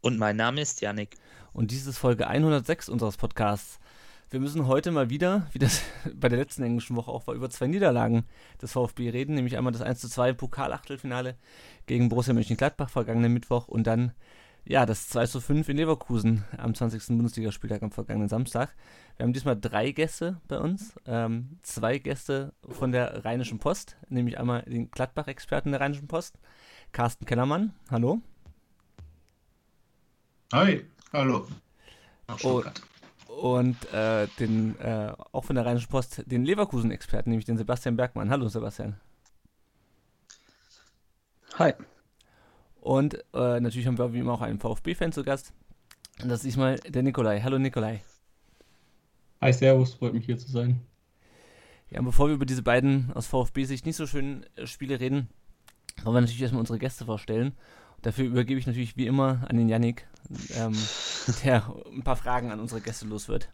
Und mein Name ist Yannick. Und dies ist Folge 106 unseres Podcasts. Wir müssen heute mal wieder, wie das bei der letzten englischen Woche auch war, über zwei Niederlagen des VfB reden, nämlich einmal das 1 2 Pokalachtelfinale gegen Borussia Mönchengladbach vergangenen Mittwoch und dann ja, das 2 zu 5 in Leverkusen am 20. Bundesligaspieltag am vergangenen Samstag. Wir haben diesmal drei Gäste bei uns. Ähm, zwei Gäste von der Rheinischen Post, nämlich einmal den Gladbach-Experten der Rheinischen Post, Carsten Kellermann. Hallo. Hi, hallo. Und, und äh, den, äh, auch von der Rheinischen Post, den Leverkusen-Experten, nämlich den Sebastian Bergmann. Hallo, Sebastian. Hi. Und äh, natürlich haben wir wie immer auch einen VfB-Fan zu Gast. Und das ist diesmal der Nikolai. Hallo Nikolai. Hi, Servus, freut mich hier zu sein. Ja, und bevor wir über diese beiden aus VfB-Sicht nicht so schönen äh, Spiele reden, wollen wir natürlich erstmal unsere Gäste vorstellen. Dafür übergebe ich natürlich wie immer an den Yannick, ähm, der ein paar Fragen an unsere Gäste los wird.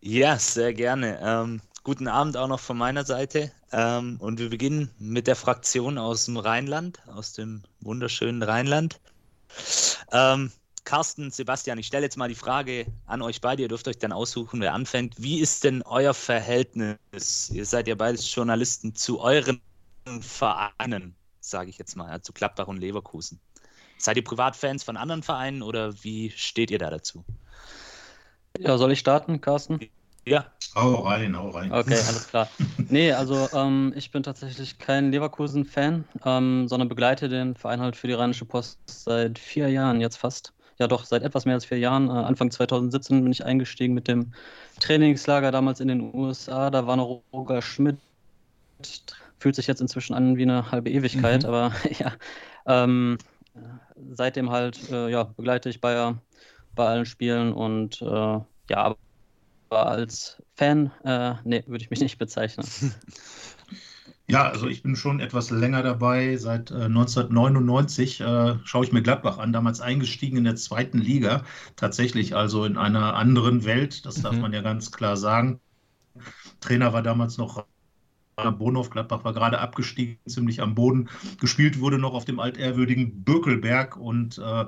Ja, sehr gerne. Ähm, guten Abend auch noch von meiner Seite. Ähm, und wir beginnen mit der Fraktion aus dem Rheinland, aus dem wunderschönen Rheinland. Ähm, Carsten, Sebastian, ich stelle jetzt mal die Frage an euch beide. Ihr dürft euch dann aussuchen, wer anfängt. Wie ist denn euer Verhältnis? Ihr seid ja beides Journalisten zu euren Vereinen, sage ich jetzt mal, zu also Gladbach und Leverkusen. Seid ihr Privatfans von anderen Vereinen oder wie steht ihr da dazu? Ja, soll ich starten, Carsten? Ja. Hau rein, hau rein. Okay, alles klar. Nee, also ähm, ich bin tatsächlich kein Leverkusen-Fan, ähm, sondern begleite den Verein halt für die Rheinische Post seit vier Jahren jetzt fast. Ja, doch, seit etwas mehr als vier Jahren. Äh, Anfang 2017 bin ich eingestiegen mit dem Trainingslager damals in den USA. Da war noch Roger Schmidt. Fühlt sich jetzt inzwischen an wie eine halbe Ewigkeit, mhm. aber ja. Ähm, seitdem halt, äh, ja, begleite ich Bayer bei allen Spielen und äh, ja, aber als Fan, äh, nee, würde ich mich nicht bezeichnen. Ja, also ich bin schon etwas länger dabei. Seit äh, 1999 äh, schaue ich mir Gladbach an, damals eingestiegen in der zweiten Liga. Tatsächlich also in einer anderen Welt, das darf mhm. man ja ganz klar sagen. Trainer war damals noch Bonhoff, Gladbach war gerade abgestiegen, ziemlich am Boden. Gespielt wurde noch auf dem altehrwürdigen Bökelberg. Und äh,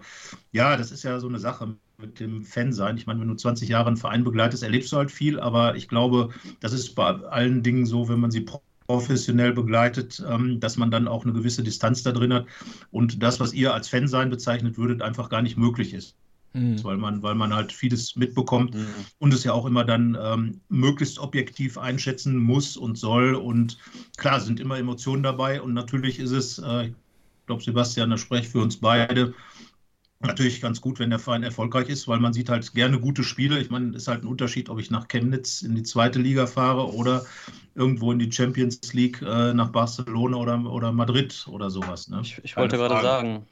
ja, das ist ja so eine Sache mit dem Fan sein. Ich meine, wenn du 20 Jahre einen Verein begleitest, erlebst du halt viel, aber ich glaube, das ist bei allen Dingen so, wenn man sie professionell begleitet, ähm, dass man dann auch eine gewisse Distanz da drin hat und das, was ihr als Fan sein bezeichnet würdet, einfach gar nicht möglich ist. Mhm. Weil, man, weil man halt vieles mitbekommt mhm. und es ja auch immer dann ähm, möglichst objektiv einschätzen muss und soll. Und klar, sind immer Emotionen dabei und natürlich ist es, äh, ich glaube, Sebastian, das spreche für uns beide, natürlich ganz gut, wenn der Verein erfolgreich ist, weil man sieht halt gerne gute Spiele. Ich meine, es ist halt ein Unterschied, ob ich nach Chemnitz in die zweite Liga fahre oder irgendwo in die Champions League äh, nach Barcelona oder, oder Madrid oder sowas. Ne? Ich, ich wollte gerade sagen.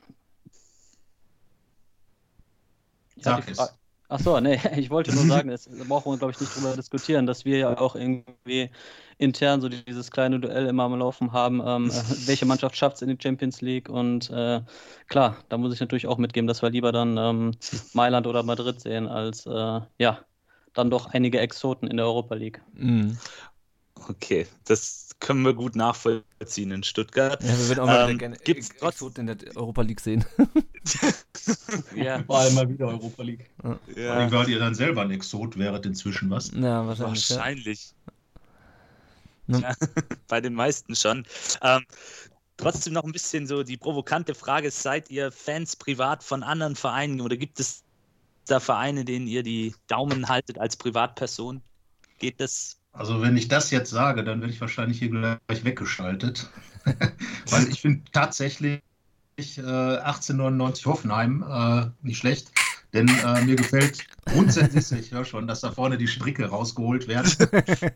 Sag es. Ach so, nee, ich wollte nur sagen, das brauchen wir, glaube ich, nicht drüber diskutieren, dass wir ja auch irgendwie intern so dieses kleine Duell immer am Laufen haben, ähm, äh, welche Mannschaft schafft es in die Champions League und äh, klar, da muss ich natürlich auch mitgeben, dass wir lieber dann ähm, Mailand oder Madrid sehen, als äh, ja, dann doch einige Exoten in der Europa League. Mhm. Okay, das können wir gut nachvollziehen in Stuttgart. Ja, wir würden auch mal ähm, gerne gibt's Exoten in der Europa League sehen. ja. Vor allem mal wieder Europa League. Ja. Vor allem, weil ihr dann selber ein Exot wäret inzwischen, was? Ja, wahrscheinlich. Wahrscheinlich. Ja. Ja, bei den meisten schon. Ähm, trotzdem noch ein bisschen so die provokante Frage: Seid ihr Fans privat von anderen Vereinen oder gibt es da Vereine, denen ihr die Daumen haltet als Privatperson? Geht das? Also, wenn ich das jetzt sage, dann werde ich wahrscheinlich hier gleich weggeschaltet. Weil ich finde tatsächlich äh, 1899 Hoffenheim äh, nicht schlecht. Denn äh, mir gefällt grundsätzlich, ich höre schon, dass da vorne die Stricke rausgeholt werden.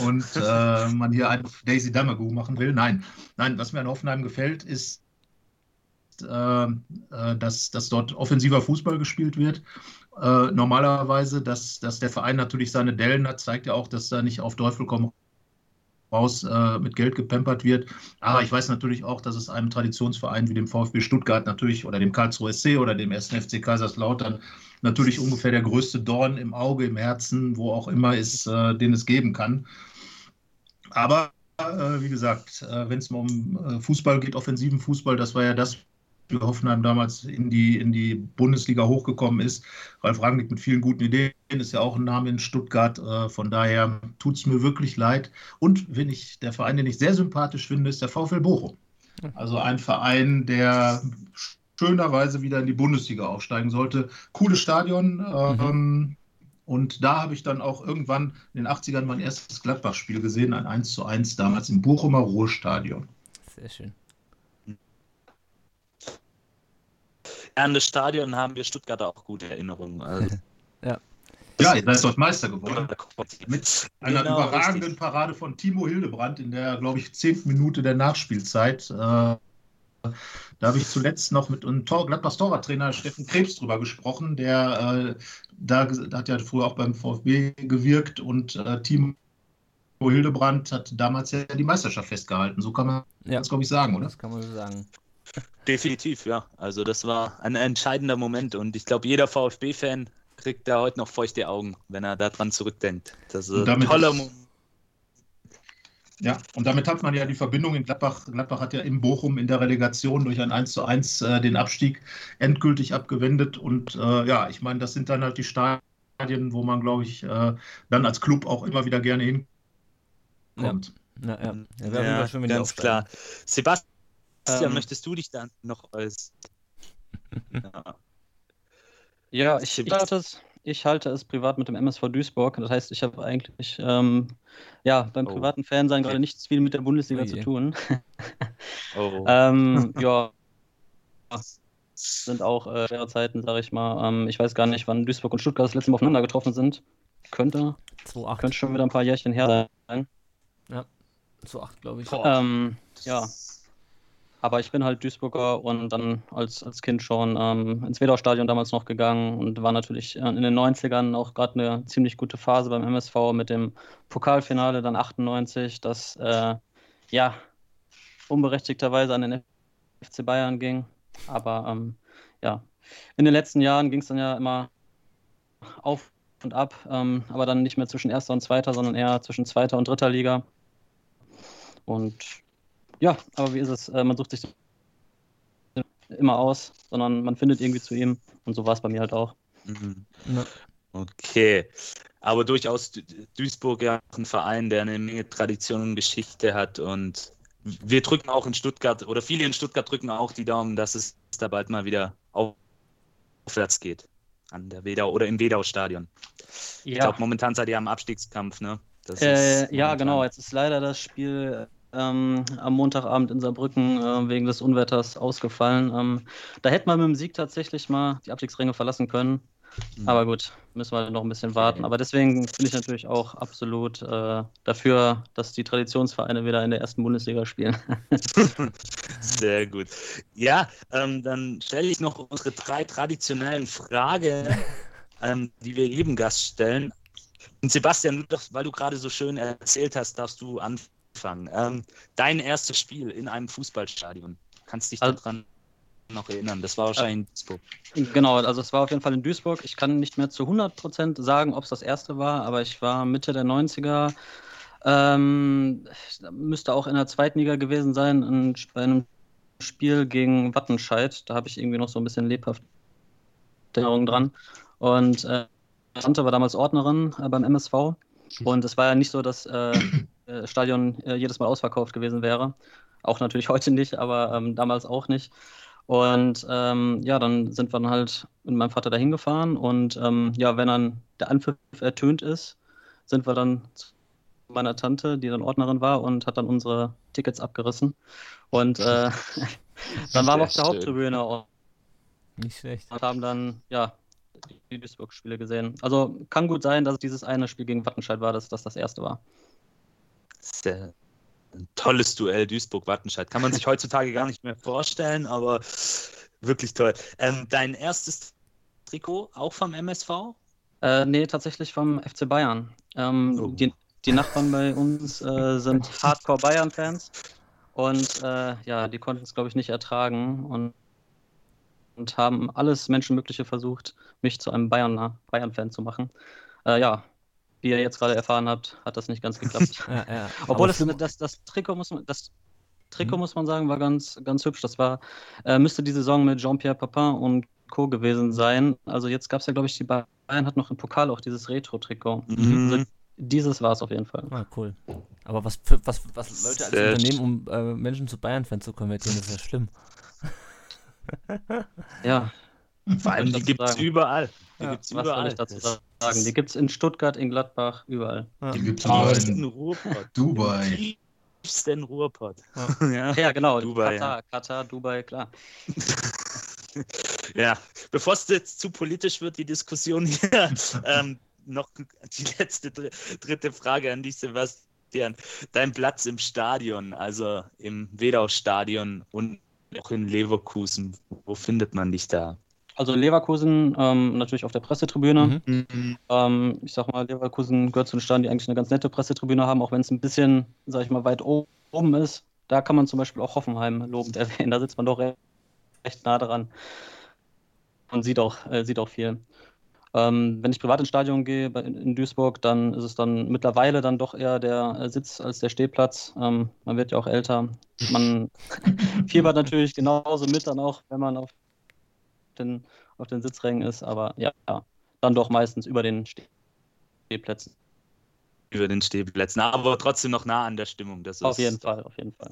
und äh, man hier ein Daisy Damagoo machen will. Nein, nein, was mir an Hoffenheim gefällt, ist äh, äh, dass, dass dort offensiver Fußball gespielt wird. Äh, normalerweise, dass, dass der Verein natürlich seine Dellen hat, zeigt ja auch, dass da nicht auf Teufel komm raus äh, mit Geld gepempert wird. Aber ich weiß natürlich auch, dass es einem Traditionsverein wie dem VfB Stuttgart natürlich oder dem Karlsruhe SC oder dem 1. FC Kaiserslautern natürlich ungefähr der größte Dorn im Auge, im Herzen, wo auch immer ist, äh, den es geben kann. Aber äh, wie gesagt, äh, wenn es mal um äh, Fußball geht, offensiven Fußball, das war ja das, wie Hoffenheim damals in die, in die Bundesliga hochgekommen ist. Ralf Rangnick mit vielen guten Ideen ist ja auch ein Name in Stuttgart. Äh, von daher tut es mir wirklich leid. Und wenn ich, der Verein, den ich sehr sympathisch finde, ist der VfL Bochum. Also ein Verein, der schönerweise wieder in die Bundesliga aufsteigen sollte. Cooles Stadion. Mhm. Und da habe ich dann auch irgendwann in den 80ern mein erstes Gladbach-Spiel gesehen, ein 1 zu 1 damals im Bochumer Ruhrstadion. Sehr schön. An das Stadion haben wir Stuttgarter auch gute Erinnerungen. Also. ja. Ja, ihr seid dort Meister geworden. Mit einer genau, überragenden richtig. Parade von Timo Hildebrand in der, glaube ich, zehnten Minute der Nachspielzeit. Äh, da habe ich zuletzt noch mit einem Tor, Gladbachs Torwarttrainer Steffen Krebs drüber gesprochen, der äh, da, da, hat ja früher auch beim VfB gewirkt und äh, Timo Hildebrand hat damals ja die Meisterschaft festgehalten. So kann man ja. das, glaube ich, sagen, oder? Das kann man so sagen. Definitiv, ja. Also das war ein entscheidender Moment und ich glaube, jeder VfB-Fan kriegt da heute noch feuchte Augen, wenn er daran zurückdenkt. Das ist ein toller Moment ja, und damit hat man ja die Verbindung in Gladbach. Gladbach hat ja in Bochum in der Relegation durch ein 1 zu 1 äh, den Abstieg endgültig abgewendet. Und äh, ja, ich meine, das sind dann halt die Stadien, wo man, glaube ich, äh, dann als Club auch immer wieder gerne hinkommt. Ja, ja, ja. ja schon wieder ganz klar. Sebastian, ähm, möchtest du dich dann noch als. ja. ja, ich, ich hatte es ich halte es privat mit dem MSV Duisburg. Das heißt, ich habe eigentlich ähm, ja, beim oh. privaten Fansein gerade nichts viel mit der Bundesliga oh zu tun. oh. ähm, ja, sind auch äh, schwere Zeiten, sage ich mal. Ähm, ich weiß gar nicht, wann Duisburg und Stuttgart das letzte Mal aufeinander getroffen sind. Könnte, 2, könnte schon wieder ein paar Jährchen her sein. Ja, 2-8, glaube ich. Ähm, ja, aber ich bin halt Duisburger und dann als, als Kind schon ähm, ins Wedau-Stadion damals noch gegangen und war natürlich in den 90ern auch gerade eine ziemlich gute Phase beim MSV mit dem Pokalfinale dann 98, das äh, ja unberechtigterweise an den FC Bayern ging. Aber ähm, ja, in den letzten Jahren ging es dann ja immer auf und ab, ähm, aber dann nicht mehr zwischen erster und zweiter, sondern eher zwischen zweiter und dritter Liga. Und ja, aber wie ist es? Äh, man sucht sich immer aus, sondern man findet irgendwie zu ihm. Und so war es bei mir halt auch. Mhm. Ja. Okay. Aber durchaus Duisburg ja ein Verein, der eine Menge Tradition und Geschichte hat. Und wir drücken auch in Stuttgart, oder viele in Stuttgart drücken auch die Daumen, dass es da bald mal wieder aufwärts geht. An der Wedau oder im Wedau-Stadion. Ja. Ich glaube, momentan seid ihr am Abstiegskampf, ne? Äh, ja, genau. Jetzt ist leider das Spiel ähm, am Montagabend in Saarbrücken äh, wegen des Unwetters ausgefallen. Ähm, da hätte man mit dem Sieg tatsächlich mal die Abstiegsränge verlassen können. Mhm. Aber gut, müssen wir noch ein bisschen warten. Aber deswegen bin ich natürlich auch absolut äh, dafür, dass die Traditionsvereine wieder in der ersten Bundesliga spielen. Sehr gut. Ja, ähm, dann stelle ich noch unsere drei traditionellen Fragen, ähm, die wir jedem Gast stellen. Und Sebastian, weil du gerade so schön erzählt hast, darfst du anfangen anfangen. Ähm, dein erstes Spiel in einem Fußballstadion. Kannst dich also, daran noch erinnern? Das war wahrscheinlich in Duisburg. Genau, also es war auf jeden Fall in Duisburg. Ich kann nicht mehr zu 100% sagen, ob es das erste war, aber ich war Mitte der 90er. Ähm, müsste auch in der zweiten Liga gewesen sein, bei einem Spiel gegen Wattenscheid. Da habe ich irgendwie noch so ein bisschen lebhaft Erinnerung dran. Und äh, Tante war damals Ordnerin äh, beim MSV. Und es war ja nicht so, dass äh, äh, Stadion äh, jedes Mal ausverkauft gewesen wäre. Auch natürlich heute nicht, aber ähm, damals auch nicht. Und ähm, ja, dann sind wir dann halt mit meinem Vater dahin gefahren und ähm, ja, wenn dann der Anpfiff ertönt ist, sind wir dann zu meiner Tante, die dann Ordnerin war und hat dann unsere Tickets abgerissen. Und äh, dann waren wir auf der Haupttribüne und, Nicht schlecht. und haben dann ja die Duisburg-Spiele gesehen. Also kann gut sein, dass dieses eine Spiel gegen Wattenscheid war, dass das das erste war. Sehr, ein tolles Duell Duisburg-Wattenscheid. Kann man sich heutzutage gar nicht mehr vorstellen, aber wirklich toll. Ähm, dein erstes Trikot auch vom MSV? Äh, nee, tatsächlich vom FC Bayern. Ähm, oh. die, die, Nachbarn bei uns äh, sind Hardcore Bayern-Fans und äh, ja, die konnten es, glaube ich, nicht ertragen und, und haben alles Menschenmögliche versucht, mich zu einem Bayern-Fan Bayern zu machen. Äh, ja, wie ihr jetzt gerade erfahren habt, hat das nicht ganz geklappt. ja, ja. Obwohl das, das, das, Trikot muss man, das Trikot, mhm. muss man sagen, war ganz, ganz hübsch. Das war, äh, müsste die Saison mit Jean-Pierre Papin und Co. gewesen sein. Also jetzt gab es ja, glaube ich, die Bayern hat noch im Pokal auch dieses Retro-Trikot. Mhm. Also dieses war es auf jeden Fall. Ah, cool. Aber was, für, was, was Leute als Unternehmen, um äh, Menschen zu Bayern-Fans zu konvertieren, ist ja schlimm. ja. Vor allem, die gibt es überall. Die ja, gibt's überall. Was soll ich dazu sagen? Die gibt es in Stuttgart, in Gladbach, überall. Ja. Die gibt es in Ruhrpott. Dubai. Den Ruhrpott. Ja. ja, genau. Dubai, Katar, Katar, Dubai, klar. ja, bevor es jetzt zu politisch wird, die Diskussion hier, ähm, noch die letzte dritte Frage an dich, Sebastian. Dein Platz im Stadion, also im Wedau-Stadion und auch in Leverkusen, wo findet man dich da? Also Leverkusen ähm, natürlich auf der Pressetribüne. Mhm. Ähm, ich sag mal, Leverkusen gehört zu den Stadien, die eigentlich eine ganz nette Pressetribüne haben, auch wenn es ein bisschen, sag ich mal, weit oben ist. Da kann man zum Beispiel auch Hoffenheim lobend erwähnen. Da sitzt man doch recht, nah dran und sieht auch, äh, sieht auch viel. Ähm, wenn ich privat ins Stadion gehe in Duisburg, dann ist es dann mittlerweile dann doch eher der äh, Sitz als der Stehplatz. Ähm, man wird ja auch älter. Man fiebert natürlich genauso mit dann auch, wenn man auf den, auf den Sitzrängen ist, aber ja, dann doch meistens über den Stehplätzen. Über den Stehplätzen, aber trotzdem noch nah an der Stimmung. Das auf jeden Fall, auf jeden Fall.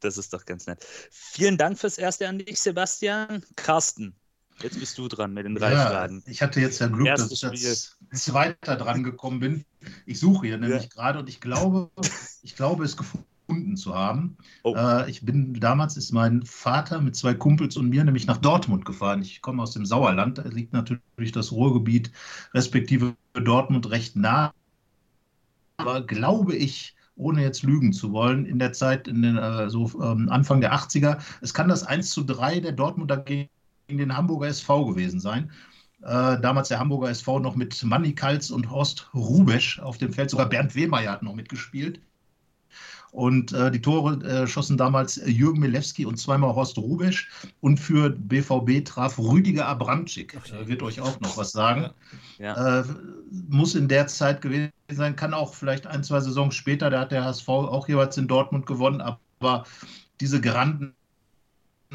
Das ist doch ganz nett. Vielen Dank fürs Erste an dich, Sebastian. Carsten, Jetzt bist du dran mit den drei ja, Fragen. Ich hatte jetzt ja Glück, Erstes dass ich als Zweiter dran gekommen bin. Ich suche hier nämlich ja. gerade und ich glaube, ich glaube, es gefunden zu haben. Oh. Äh, ich bin damals ist mein Vater mit zwei Kumpels und mir nämlich nach Dortmund gefahren. Ich komme aus dem Sauerland, da liegt natürlich das Ruhrgebiet respektive Dortmund recht nah. Aber glaube ich, ohne jetzt lügen zu wollen, in der Zeit, in den, äh, so ähm, Anfang der 80er, es kann das 1 zu 3 der Dortmunder gegen den Hamburger SV gewesen sein. Äh, damals der Hamburger SV noch mit Manny Kals und Horst Rubesch auf dem Feld. Sogar Bernd Wehmeier hat noch mitgespielt. Und äh, die Tore äh, schossen damals Jürgen Milewski und zweimal Horst Rubesch. Und für BVB traf Rüdiger Abramczyk. Okay. Wird euch auch noch was sagen. Ja. Äh, muss in der Zeit gewesen sein, kann auch vielleicht ein, zwei Saisons später. Da hat der HSV auch jeweils in Dortmund gewonnen. Aber diese Granden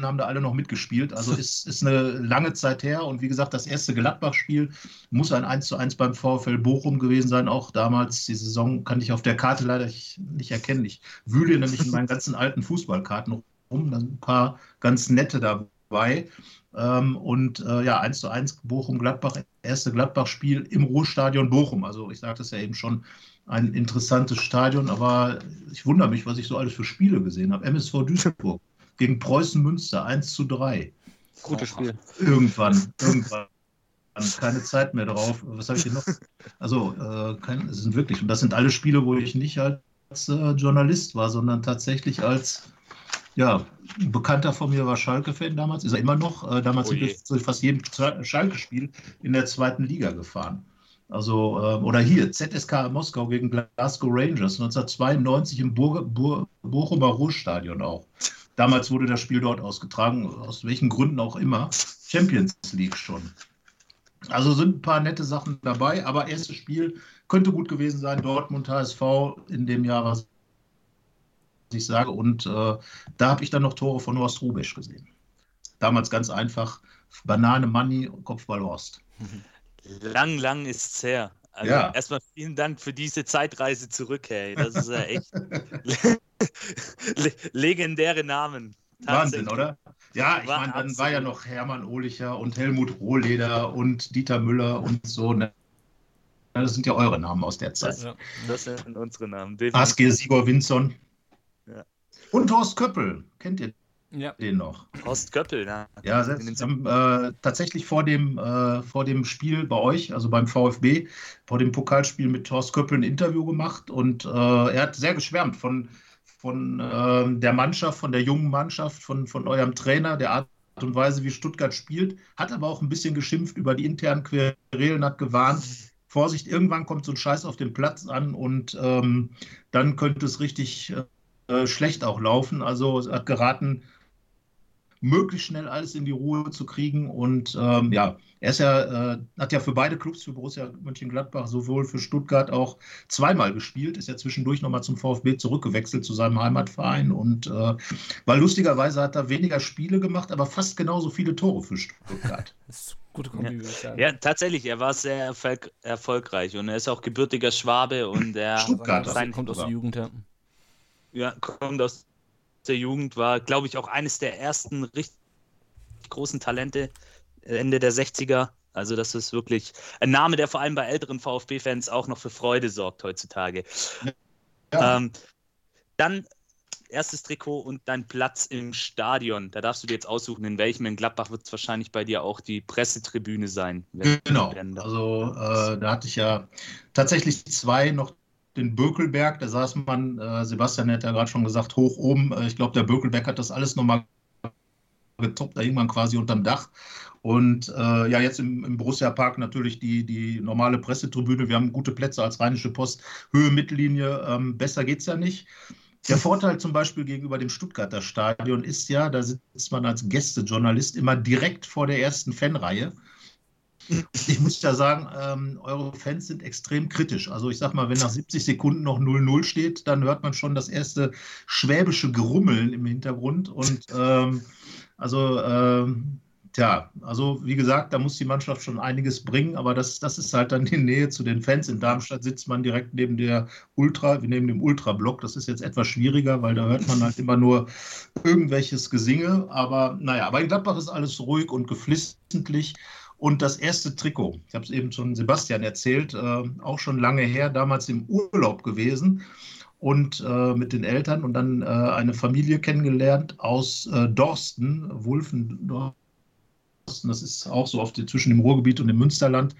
haben da alle noch mitgespielt. Also ist, ist eine lange Zeit her. Und wie gesagt, das erste Gladbach-Spiel muss ein 1 zu 1 beim VfL Bochum gewesen sein. Auch damals, die Saison kann ich auf der Karte leider nicht erkennen. Ich wühle nämlich in meinen ganzen alten Fußballkarten rum. Da sind ein paar ganz nette dabei. Ähm, und äh, ja, 1 zu 1 Bochum-Gladbach, erste Gladbach-Spiel im Ruhrstadion Bochum. Also ich sagte es ja eben schon, ein interessantes Stadion, aber ich wundere mich, was ich so alles für Spiele gesehen habe. MSV Duisburg, gegen Preußen Münster 1 zu 3. Gutes Spiel. Irgendwann, irgendwann. Keine Zeit mehr drauf. Was habe ich hier noch? Also, äh, kein, es sind wirklich, und das sind alle Spiele, wo ich nicht als äh, Journalist war, sondern tatsächlich als, ja, ein Bekannter von mir war Schalke-Fan damals, ist er immer noch. Äh, damals oh sind wir zu fast jedem Schalke-Spiel in der zweiten Liga gefahren. Also, äh, oder hier, ZSK Moskau gegen Glasgow Rangers 1992 im Bur Bur Bochumer Ruhrstadion auch. Damals wurde das Spiel dort ausgetragen, aus welchen Gründen auch immer. Champions League schon. Also sind ein paar nette Sachen dabei, aber erstes Spiel könnte gut gewesen sein. Dortmund HSV in dem Jahr, was ich sage. Und äh, da habe ich dann noch Tore von Horst Rubesch gesehen. Damals ganz einfach: Banane Money, Kopfball Horst. Lang, lang ist es her. Also ja. erstmal vielen Dank für diese Zeitreise zurück, hey. Das ist ja echt legendäre Namen. Wahnsinn, oder? Ja, ich meine, dann war ja noch Hermann Ohlicher und Helmut Rohleder und Dieter Müller und so. Ne? Das sind ja eure Namen aus der Zeit. Das, das sind unsere Namen. Asger Sigor Winson. Ja. Und Horst Köppel. Kennt ihr ja. den noch? Horst Köppel, ja. Ja, selbst, haben, äh, tatsächlich vor dem, äh, vor dem Spiel bei euch, also beim VfB, vor dem Pokalspiel mit Horst Köppel ein Interview gemacht und äh, er hat sehr geschwärmt von von äh, der Mannschaft, von der jungen Mannschaft, von, von eurem Trainer, der Art und Weise, wie Stuttgart spielt, hat aber auch ein bisschen geschimpft über die internen Querelen, hat gewarnt, Vorsicht, irgendwann kommt so ein Scheiß auf den Platz an und ähm, dann könnte es richtig äh, schlecht auch laufen. Also hat geraten, möglichst schnell alles in die Ruhe zu kriegen. Und ähm, ja, er ist ja, äh, hat ja für beide Clubs, für Borussia Mönchengladbach, sowohl für Stuttgart auch zweimal gespielt, ist ja zwischendurch nochmal zum VfB zurückgewechselt, zu seinem Heimatverein. Und äh, weil lustigerweise hat er weniger Spiele gemacht, aber fast genauso viele Tore für Stuttgart. Das ist gute Kombi, sagen. Ja, tatsächlich, er war sehr erfolg erfolgreich und er ist auch gebürtiger Schwabe und er Stuttgart, sein, kommt aus der Jugend, ja. Ja, kommt aus der Jugend, war, glaube ich, auch eines der ersten richtig großen Talente Ende der 60er. Also, das ist wirklich ein Name, der vor allem bei älteren VfB-Fans auch noch für Freude sorgt heutzutage. Ja. Ähm, dann erstes Trikot und dein Platz im Stadion. Da darfst du dir jetzt aussuchen, in welchem. In Gladbach wird es wahrscheinlich bei dir auch die Pressetribüne sein. Genau. Also äh, da hatte ich ja tatsächlich zwei noch den Bökelberg, da saß man, äh, Sebastian hat ja gerade schon gesagt, hoch oben. Äh, ich glaube, der Bökelberg hat das alles nochmal getoppt, da hing man quasi unterm Dach. Und äh, ja, jetzt im, im Borussia Park natürlich die, die normale Pressetribüne. Wir haben gute Plätze als Rheinische Post, Höhe, Mittellinie. Ähm, besser geht es ja nicht. Der Vorteil zum Beispiel gegenüber dem Stuttgarter Stadion ist ja, da sitzt man als Gästejournalist immer direkt vor der ersten Fanreihe. Ich muss ja sagen, ähm, eure Fans sind extrem kritisch. Also ich sag mal, wenn nach 70 Sekunden noch 0-0 steht, dann hört man schon das erste schwäbische Grummeln im Hintergrund. Und ähm, also ähm, Tja, also wie gesagt, da muss die Mannschaft schon einiges bringen, aber das, das ist halt dann die Nähe zu den Fans. In Darmstadt sitzt man direkt neben der Ultra, neben dem Ultra-Block. Das ist jetzt etwas schwieriger, weil da hört man halt immer nur irgendwelches Gesinge. Aber naja, aber in Gladbach ist alles ruhig und geflissentlich. Und das erste Trikot, ich habe es eben schon Sebastian erzählt, äh, auch schon lange her, damals im Urlaub gewesen und äh, mit den Eltern und dann äh, eine Familie kennengelernt aus äh, Dorsten, Wulfen, das ist auch so oft zwischen dem Ruhrgebiet und dem Münsterland.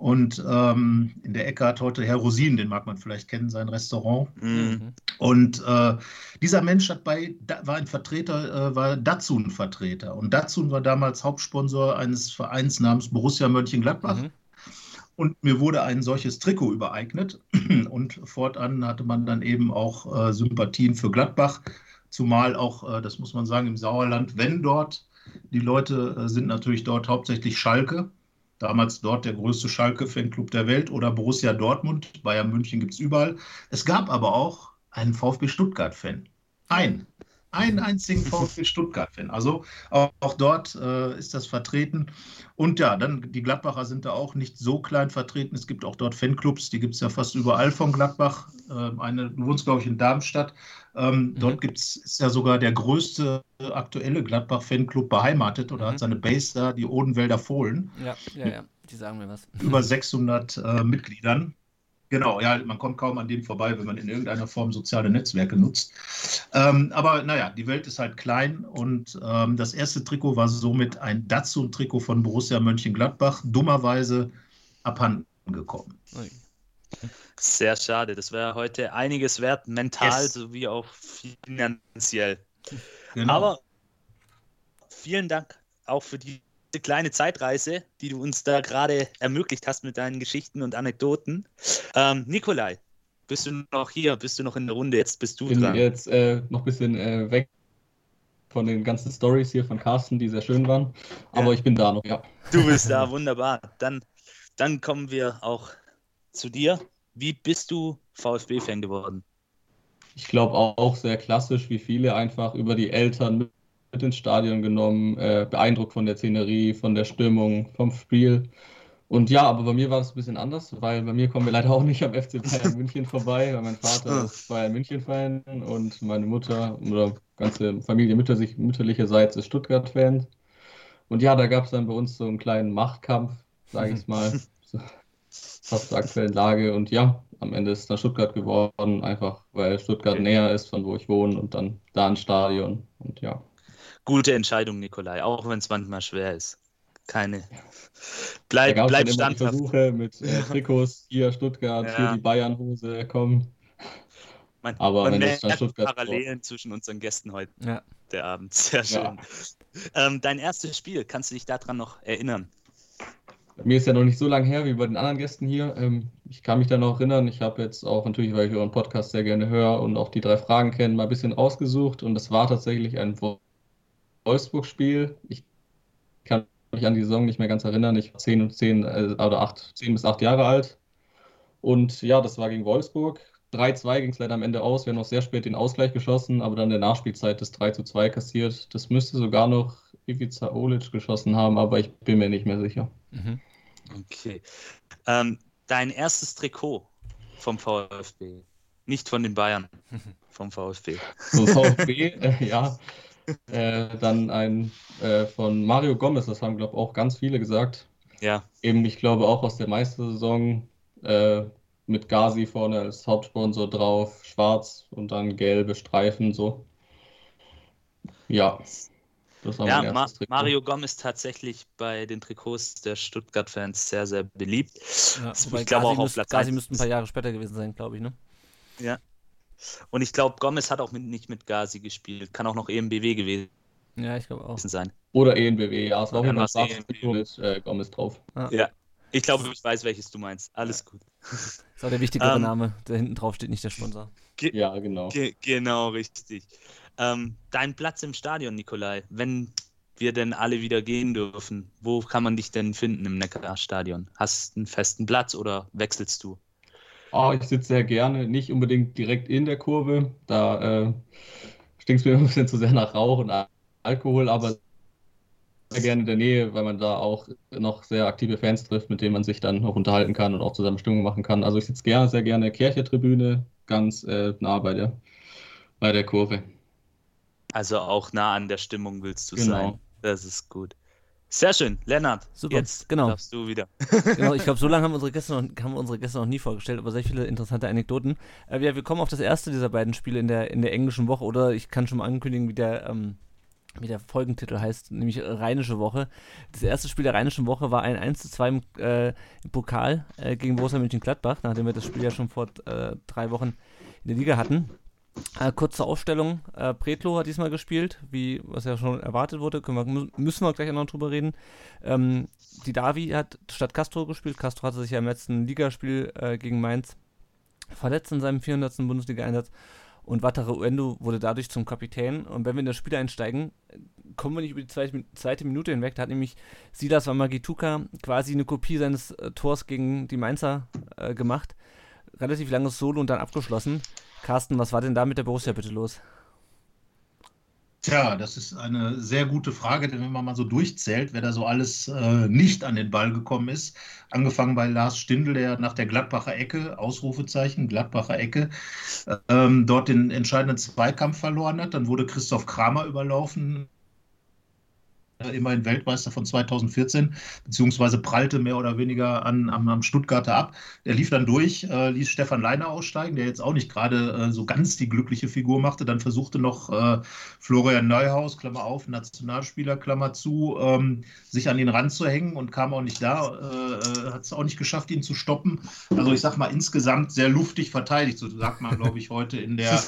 Und ähm, in der Ecke hat heute Herr Rosin, den mag man vielleicht kennen, sein Restaurant. Mhm. Und äh, dieser Mensch hat bei, war ein Vertreter, äh, war Datsun-Vertreter. Und Datsun war damals Hauptsponsor eines Vereins namens Borussia Mönchengladbach. Mhm. Und mir wurde ein solches Trikot übereignet. Und fortan hatte man dann eben auch äh, Sympathien für Gladbach. Zumal auch, äh, das muss man sagen, im Sauerland, wenn dort die Leute äh, sind natürlich dort hauptsächlich Schalke. Damals dort der größte Schalke-Fanclub der Welt oder Borussia Dortmund. Bayern München gibt es überall. Es gab aber auch einen VfB Stuttgart-Fan. Ein. Einen einzigen VfB Stuttgart-Fan. Also auch, auch dort äh, ist das vertreten. Und ja, dann die Gladbacher sind da auch nicht so klein vertreten. Es gibt auch dort Fanclubs, die gibt es ja fast überall von Gladbach. Äh, eine, du wohnst, glaube ich, in Darmstadt. Ähm, mhm. Dort gibt's, ist ja sogar der größte aktuelle Gladbach-Fanclub beheimatet oder mhm. hat seine Base da, die Odenwälder Fohlen. Ja, ja, ja, die sagen mir was. Über 600 äh, Mitgliedern. Genau, ja, man kommt kaum an dem vorbei, wenn man in irgendeiner Form soziale Netzwerke nutzt. Ähm, aber naja, die Welt ist halt klein und ähm, das erste Trikot war somit ein Datsun-Trikot von Borussia Mönchengladbach, dummerweise abhanden gekommen. Sehr schade, das wäre heute einiges wert, mental yes. sowie auch finanziell. Genau. Aber vielen Dank auch für die kleine Zeitreise, die du uns da gerade ermöglicht hast mit deinen Geschichten und Anekdoten. Ähm, Nikolai, bist du noch hier? Bist du noch in der Runde? Jetzt bist du bin dran. jetzt äh, noch ein bisschen äh, weg von den ganzen Stories hier von Carsten, die sehr schön waren. Aber ja. ich bin da noch, ja. Du bist da, wunderbar. Dann, dann kommen wir auch zu dir. Wie bist du VfB-Fan geworden? Ich glaube auch sehr klassisch, wie viele einfach über die Eltern mit ins Stadion genommen, äh, beeindruckt von der Szenerie, von der Stimmung, vom Spiel. Und ja, aber bei mir war es ein bisschen anders, weil bei mir kommen wir leider auch nicht am FC Bayern München vorbei, weil mein Vater ist Bayern München-Fan und meine Mutter oder ganze Familie mütterlich, mütterlicherseits ist Stuttgart-Fan. Und ja, da gab es dann bei uns so einen kleinen Machtkampf, sage ich mal, fast zur aktuellen Lage. Und ja, am Ende ist dann Stuttgart geworden, einfach weil Stuttgart näher ist, von wo ich wohne und dann da ein Stadion. Und ja, gute Entscheidung, Nikolai, auch wenn es manchmal schwer ist. Keine. Bleib, bleib standhaft. Versuche mit äh, Trikots, hier Stuttgart, ja. hier die Bayern-Hose, komm. Man, Aber man wenn merkt dann Stuttgart Parallelen zwischen unseren Gästen heute Ja. der Abend. Sehr schön. Ähm, dein erstes Spiel, kannst du dich daran noch erinnern? Mir ist ja noch nicht so lange her wie bei den anderen Gästen hier. Ähm, ich kann mich da noch erinnern. Ich habe jetzt auch natürlich, weil ich euren Podcast sehr gerne höre und auch die drei Fragen kennen, mal ein bisschen rausgesucht. Und es war tatsächlich ein Wo- Wolfsburg-Spiel. Ich kann mich an die Saison nicht mehr ganz erinnern. Ich war 10 und 10 äh, oder 8, 10 bis 8 Jahre alt. Und ja, das war gegen Wolfsburg. 3-2 ging es leider am Ende aus. Wir haben noch sehr spät den Ausgleich geschossen, aber dann in der Nachspielzeit das 3-2 kassiert. Das müsste sogar noch Ivica Olic geschossen haben, aber ich bin mir nicht mehr sicher. Mhm. Okay. Ähm, dein erstes Trikot vom VfB. Nicht von den Bayern, vom VfB. So VfB, äh, ja. Äh, dann ein äh, von Mario Gomez, das haben, glaube ich, auch ganz viele gesagt. Ja, Eben, ich glaube, auch aus der Meistersaison äh, mit Gazi vorne als Hauptsponsor drauf, schwarz und dann gelbe Streifen, so. Ja, ja Ma. Mario Gomez tatsächlich bei den Trikots der Stuttgart-Fans sehr, sehr beliebt. Ja, Ich glaube auch auf Platz Gazi eins. müsste ein paar Jahre später gewesen sein, glaube ich, ne? Ja. Und ich glaube, Gomez hat auch mit, nicht mit Gazi gespielt. Kann auch noch EMBW gewesen Ja, ich glaube auch. sein. Oder ENBW, ja, es war schwarzes ENBW. Trikot mit äh, Gomez drauf. Ja. Ich glaube, ich weiß, welches du meinst. Alles gut. Das ist auch der wichtigere Ähm, Name, der hinten drauf steht, nicht der Sponsor. Ja, genau. Ge genau, richtig. Ähm, dein Platz im Stadion, Nikolai, wenn wir denn alle wieder gehen dürfen, wo kann man dich denn finden im Neckarstadion? Hast du einen festen Platz oder wechselst du? Oh, ich sitze sehr gerne, nicht unbedingt direkt in der Kurve. Da äh, stinkt es mir ein bisschen zu sehr nach Rauch und Al- Alkohol, aber sehr gerne in der Nähe, weil man da auch noch sehr aktive Fans trifft, mit denen man sich dann noch unterhalten kann und auch zusammen Stimmung machen kann. Also ich sitze gerne, sehr gerne Kirche-Tribüne, ganz äh, nah bei der, bei der Kurve. Also auch nah an der Stimmung willst du Genau. sein. Das ist gut. Sehr schön, Lennart. Super, Jetzt genau. darfst du wieder. Genau, ich glaube, so lange haben unsere Gäste noch, haben unsere Gäste noch nie vorgestellt, aber sehr viele interessante Anekdoten. Äh, ja, wir kommen auf das erste dieser beiden Spiele in der, in der englischen Woche, oder ich kann schon mal ankündigen, wie der, ähm, wie der Folgentitel heißt, nämlich Rheinische Woche. Das erste Spiel der Rheinischen Woche war ein 1 zu 2 im, äh, im Pokal äh, gegen Borussia Mönchengladbach, nachdem wir das Spiel ja schon vor äh, drei Wochen in der Liga hatten. Äh, kurze Aufstellung. Äh, Pretlo hat diesmal gespielt, wie was ja schon erwartet wurde. Wir, mü- müssen wir gleich noch drüber reden. Ähm, die Davi hat statt Castro gespielt. Castro hatte sich ja im letzten Ligaspiel äh, gegen Mainz verletzt in seinem 400. Bundesliga-Einsatz. Und Wataru Uendo wurde dadurch zum Kapitän. Und wenn wir in das Spiel einsteigen, kommen wir nicht über die zweite, zweite Minute hinweg. Da hat nämlich Silas Wamagituka quasi eine Kopie seines äh, Tors gegen die Mainzer äh, gemacht. Relativ langes Solo und dann abgeschlossen. Carsten, was war denn da mit der Borussia bitte los? Tja, das ist eine sehr gute Frage, denn wenn man mal so durchzählt, wer da so alles äh, nicht an den Ball gekommen ist, angefangen bei Lars Stindl, der nach der Gladbacher Ecke, Ausrufezeichen, Gladbacher Ecke, ähm, dort den entscheidenden Zweikampf verloren hat. Dann wurde Christoph Kramer überlaufen, immerhin Weltmeister von 2014, beziehungsweise prallte mehr oder weniger an, am, am Stuttgarter ab. Der lief dann durch, äh, ließ Stefan Leiner aussteigen, der jetzt auch nicht gerade äh, so ganz die glückliche Figur machte. Dann versuchte noch äh, Florian Neuhaus, Klammer auf, Nationalspieler, Klammer zu, ähm, sich an ihn ranzuhängen und kam auch nicht da, äh, hat es auch nicht geschafft, ihn zu stoppen. Also ich sag mal, insgesamt sehr luftig verteidigt, so sagt man, glaube ich, heute in der,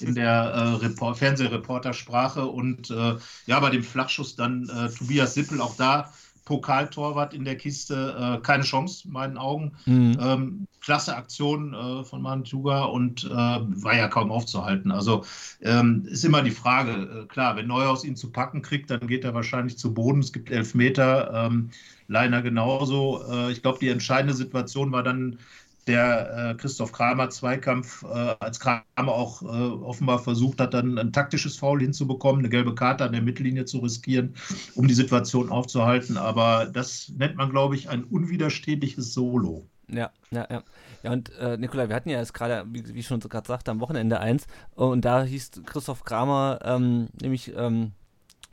in der äh, Report Fernsehreportersprache. Und äh, ja, bei dem Flachschuss dann äh, Tobias Sippel, auch da Pokaltorwart in der Kiste, äh, keine Chance, in meinen Augen. Mhm. Ähm, klasse Aktion äh, von Mantuga und äh, war ja kaum aufzuhalten. Also ähm, ist immer die Frage, äh, klar, wenn Neuhaus ihn zu packen kriegt, dann geht er wahrscheinlich zu Boden. Es gibt Elfmeter, ähm, Leiner genauso. Äh, ich glaube, die entscheidende Situation war dann der äh, Christoph Kramer Zweikampf, äh, als Kramer auch äh, offenbar versucht hat, dann ein taktisches Foul hinzubekommen, eine gelbe Karte an der Mittellinie zu riskieren, um die Situation aufzuhalten. Aber das nennt man, glaube ich, ein unwiderstehliches Solo. Ja, ja, ja. Ja, und äh, Nikolai, wir hatten ja jetzt gerade, wie, wie schon gerade sagte, am Wochenende eins. Und da hieß Christoph Kramer ähm, nämlich ähm,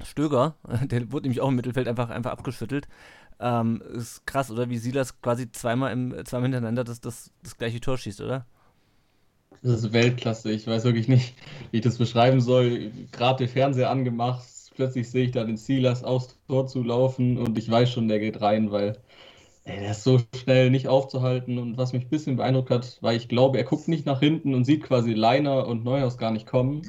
Stöger. Der wurde nämlich auch im Mittelfeld einfach, einfach abgeschüttelt. Ähm, ist krass, oder? Wie Silas quasi zweimal, im, zweimal hintereinander das, das, das gleiche Tor schießt, oder? Das ist Weltklasse. Ich weiß wirklich nicht, wie ich das beschreiben soll. Gerade den Fernseher angemacht, plötzlich sehe ich da den Silas aufs Tor zu laufen und ich weiß schon, der geht rein, weil der ist so schnell nicht aufzuhalten und was mich ein bisschen beeindruckt hat, weil ich glaube, er guckt nicht nach hinten und sieht quasi Leiner und Neuhaus gar nicht kommen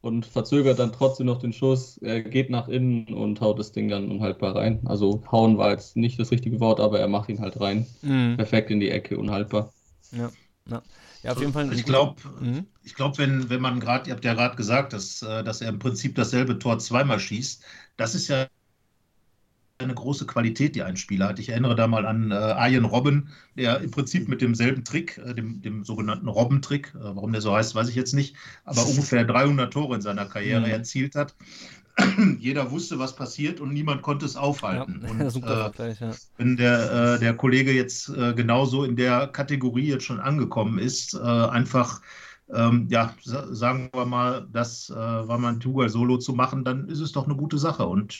und verzögert dann trotzdem noch den Schuss. Er geht nach innen und haut das Ding dann unhaltbar rein. Also hauen war jetzt nicht das richtige Wort, aber er macht ihn halt rein. Mhm. Perfekt in die Ecke, unhaltbar. Ja, ja. Ja, auf jeden Fall. Ich glaube, mhm. ich glaub, wenn, wenn man gerade, ihr habt ja gerade gesagt, dass, äh, dass er im Prinzip dasselbe Tor zweimal schießt, das ist ja eine große Qualität, die ein Spieler hat. Ich erinnere da mal an äh, Arjen Robben, der im Prinzip mit demselben Trick, äh, dem, dem sogenannten Robben-Trick, äh, warum der so heißt, weiß ich jetzt nicht, aber ungefähr 300 Tore in seiner Karriere mhm. erzielt hat. Jeder wusste, was passiert und niemand konnte es aufhalten. Ja, und, super äh, ja. Wenn der, äh, der Kollege jetzt äh, genauso in der Kategorie jetzt schon angekommen ist, einfach ähm, ja, sagen wir mal, das äh, war mein Tugal Solo zu machen, dann ist es doch eine gute Sache und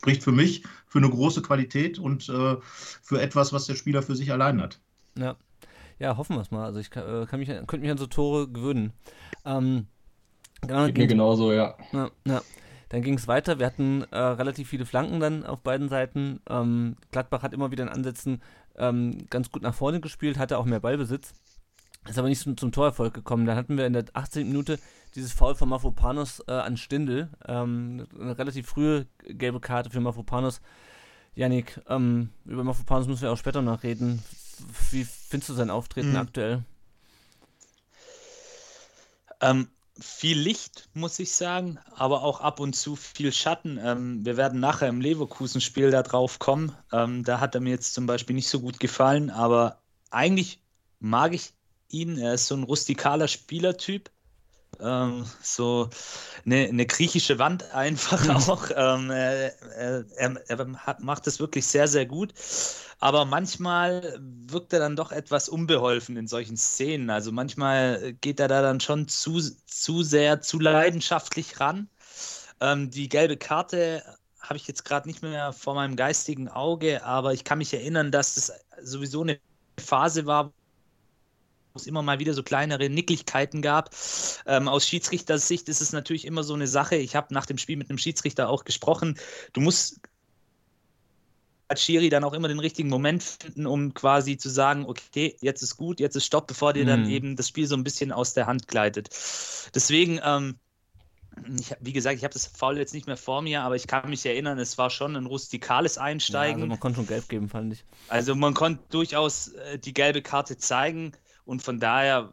spricht für mich für eine große Qualität und äh, für etwas, was der Spieler für sich allein hat. Ja, ja hoffen wir es mal. Also ich kann, äh, kann mich, könnte mich an so Tore gewöhnen. Ähm, genau, Geht mir genauso, ja. ja, ja. Dann ging es weiter. Wir hatten äh, relativ viele Flanken dann auf beiden Seiten. Ähm, Gladbach hat immer wieder in Ansätzen ähm, ganz gut nach vorne gespielt, hatte auch mehr Ballbesitz. Ist aber nicht zum, zum Torerfolg gekommen. Dann hatten wir in der 18. Minute dieses Foul von Mafropanos äh, an Stindel. Ähm, eine relativ frühe gelbe Karte für Mafropanos. Janik, ähm, über Mafropanos müssen wir auch später noch reden. Wie findest du sein Auftreten mhm. aktuell? Ähm, viel Licht, muss ich sagen, aber auch ab und zu viel Schatten. Ähm, wir werden nachher im Leverkusen-Spiel da drauf kommen. Ähm, da hat er mir jetzt zum Beispiel nicht so gut gefallen, aber eigentlich mag ich ihn. Er ist so ein rustikaler Spielertyp ähm, so eine, eine, griechische Wand einfach mhm. auch. Ähm, er, er, er macht es wirklich sehr, sehr gut. Aber manchmal wirkt er dann doch etwas unbeholfen in solchen Szenen. Also manchmal geht er da dann schon zu, zu sehr, zu leidenschaftlich ran. Ähm, die gelbe Karte habe ich jetzt gerade nicht mehr vor meinem geistigen Auge, aber ich kann mich erinnern, dass das sowieso eine Phase war, es immer mal wieder so kleinere Nicklichkeiten gab. Ähm, aus Schiedsrichtersicht ist es natürlich immer so eine Sache. Ich habe nach dem Spiel mit einem Schiedsrichter auch gesprochen. Du musst als Schiri dann auch immer den richtigen Moment finden, um quasi zu sagen, okay, jetzt ist gut, jetzt ist Stopp, bevor dir dann mhm. eben das Spiel so ein bisschen aus der Hand gleitet. Deswegen, ähm, ich, wie gesagt, ich habe das Foul jetzt nicht mehr vor mir, aber ich kann mich erinnern, es war schon ein rustikales Einsteigen. Ja, also man konnte schon gelb geben, fand ich. Also man konnte durchaus äh, die gelbe Karte zeigen. Und von daher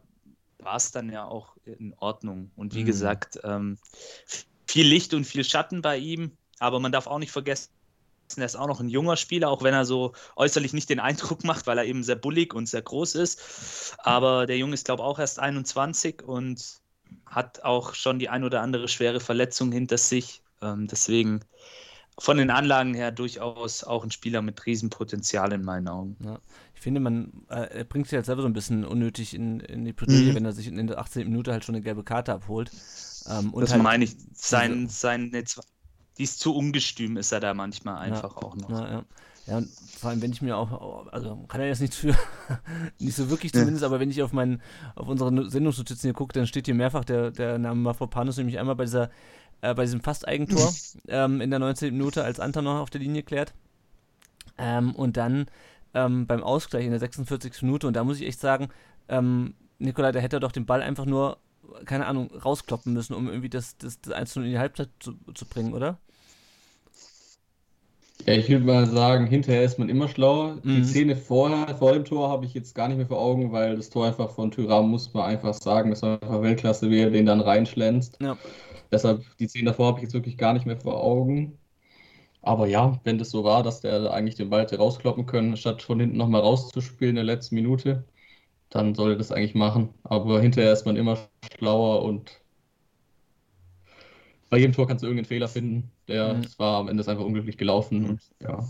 war es dann ja auch in Ordnung. Und wie mhm. gesagt, ähm, viel Licht und viel Schatten bei ihm, aber man darf auch nicht vergessen, er ist auch noch ein junger Spieler, auch wenn er so äußerlich nicht den Eindruck macht, weil er eben sehr bullig und sehr groß ist. Aber der Junge ist, glaube ich, auch erst 21 und hat auch schon die ein oder andere schwere Verletzung hinter sich. Ähm, deswegen von den Anlagen her durchaus auch ein Spieler mit Riesenpotenzial in meinen Augen. Ja. Ich finde, man äh, bringt sich halt selber so ein bisschen unnötig in, in die Bredouille, mhm. wenn er sich in der 18. Minute halt schon eine gelbe Karte abholt. Ähm, das halt meine ich. Sein, sein, die ist zu ungestüm, ist er da manchmal einfach ja, auch noch. Ja, ja. Ja, und vor allem, wenn ich mir auch, also kann er jetzt nichts für, nicht so wirklich zumindest, ja. aber wenn ich auf meinen, auf unsere Sendungsnotizen hier gucke, dann steht hier mehrfach der, der Name Mafropanos, nämlich einmal bei dieser äh, bei diesem Fast-Eigentor ähm, in der 19. Minute, als Anton noch auf der Linie klärt. Ähm, und dann ähm, beim Ausgleich in der 46. Minute. Und da muss ich echt sagen, ähm, Nikolai, da hätte er doch den Ball einfach nur, keine Ahnung, rauskloppen müssen, um irgendwie das, das, das 1 in die Halbzeit zu, zu bringen, oder? Ja, ich würde mal sagen, hinterher ist man immer schlauer. Mhm. Die Szene vorher, vor dem Tor, habe ich jetzt gar nicht mehr vor Augen, weil das Tor einfach von Tyram, muss man einfach sagen, das war einfach Weltklasse, wie er den dann reinschlänzt. Ja. Deshalb, die Szene davor habe ich jetzt wirklich gar nicht mehr vor Augen. Aber ja, wenn das so war, dass der eigentlich den Ball hätte rauskloppen können, statt von hinten nochmal rauszuspielen in der letzten Minute, dann soll er das eigentlich machen. Aber hinterher ist man immer schlauer und bei jedem Tor kannst du irgendeinen Fehler finden. Der mhm. war am Ende einfach unglücklich gelaufen und ja.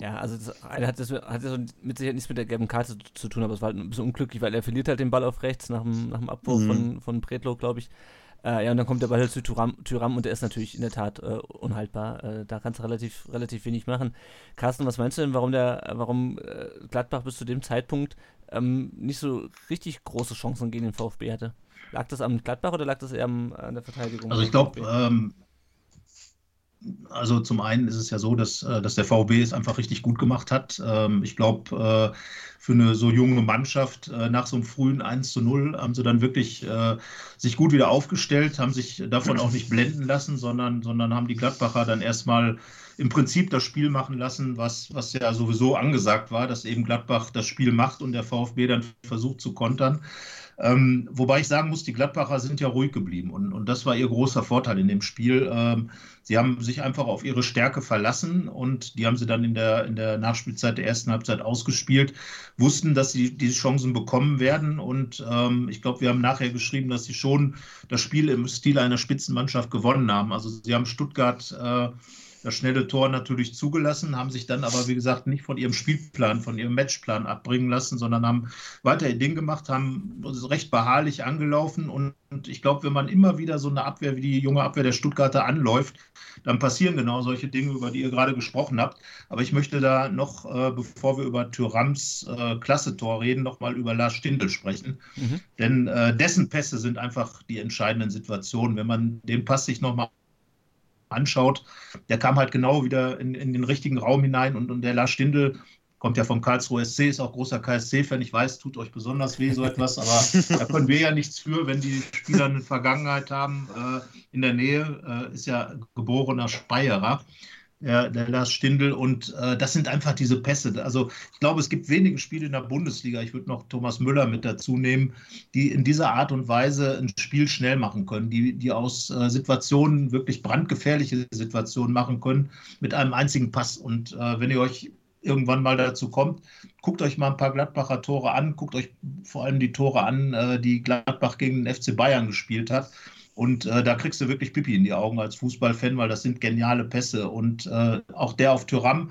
Ja, also das eine hat das hat das mit Sicherheit nichts mit der gelben Karte zu, tun, aber es war halt ein bisschen unglücklich, weil er verliert halt den Ball auf rechts nach dem, nach dem Abwurf mhm. von, von Bredlow, glaube ich. Äh, ja, und dann kommt der Ball halt zu Tyram, Tyram und der ist natürlich in der Tat äh, unhaltbar. Äh, da kannst du relativ, relativ wenig machen. Carsten, was meinst du denn, warum der, warum äh, Gladbach bis zu dem Zeitpunkt ähm, nicht so richtig große Chancen gegen den VfB hatte? Lag das am Gladbach oder lag das eher am, an der Verteidigung? Also ich glaube, ähm, also zum einen ist es ja so, dass, äh, dass der VfB es einfach richtig gut gemacht hat. Ähm, ich glaube, äh, für eine so junge Mannschaft äh, nach so einem frühen 1 zu 0 haben sie dann wirklich sich gut wieder aufgestellt, haben sich davon auch nicht blenden lassen, sondern, sondern haben die Gladbacher dann erstmal im Prinzip das Spiel machen lassen, was, was ja sowieso angesagt war, dass eben Gladbach das Spiel macht und der VfB dann versucht zu kontern. Ähm, wobei ich sagen muss, die Gladbacher sind ja ruhig geblieben und, und das war ihr großer Vorteil in dem Spiel. Ähm, sie haben sich einfach auf ihre Stärke verlassen und die haben sie dann in der, in der Nachspielzeit der ersten Halbzeit ausgespielt, wussten, dass sie diese Chancen bekommen werden und ähm, ich glaube, wir haben nachher geschrieben, dass sie schon das Spiel im Stil einer Spitzenmannschaft gewonnen haben. Also sie haben Stuttgart äh, das schnelle Tor natürlich zugelassen, haben sich dann aber, wie gesagt, nicht von ihrem Spielplan, von ihrem Matchplan abbringen lassen, sondern haben weiter ihr Ding gemacht, haben recht beharrlich angelaufen. Und, ich glaube, wenn man immer wieder so eine Abwehr wie die junge Abwehr der Stuttgarter anläuft, dann passieren genau solche Dinge, über die ihr gerade gesprochen habt. Aber ich möchte da noch, äh, bevor wir über Thürams äh, Klasse-Tor reden, nochmal über Lars Stindl sprechen. Mhm. Denn äh, dessen Pässe sind einfach die entscheidenden Situationen. Wenn man den Pass sich nochmal anschaut, der kam halt genau wieder in, in den richtigen Raum hinein und, und der Lars Stindl kommt ja vom Karlsruhe SC, ist auch großer KSC-Fan. Ich weiß, tut euch besonders weh, so etwas, aber da können wir ja nichts für, wenn die Spieler eine Vergangenheit haben. Äh, in der Nähe äh, ist ja geborener Speyerer der, der Lars Stindl. Und äh, das sind einfach diese Pässe. Also ich glaube, es gibt wenige Spiele in der Bundesliga, ich würde noch Thomas Müller mit dazu nehmen, die in dieser Art und Weise ein Spiel schnell machen können, die, die aus äh, Situationen wirklich brandgefährliche Situationen machen können mit einem einzigen Pass. Und äh, wenn ihr euch irgendwann mal dazu kommt, guckt euch mal ein paar Gladbacher Tore an, guckt euch vor allem die Tore an, äh, die Gladbach gegen den FC Bayern gespielt hat. Und äh, da kriegst du wirklich Pipi in die Augen als Fußballfan, weil das sind geniale Pässe. Und äh, auch der auf Tyram,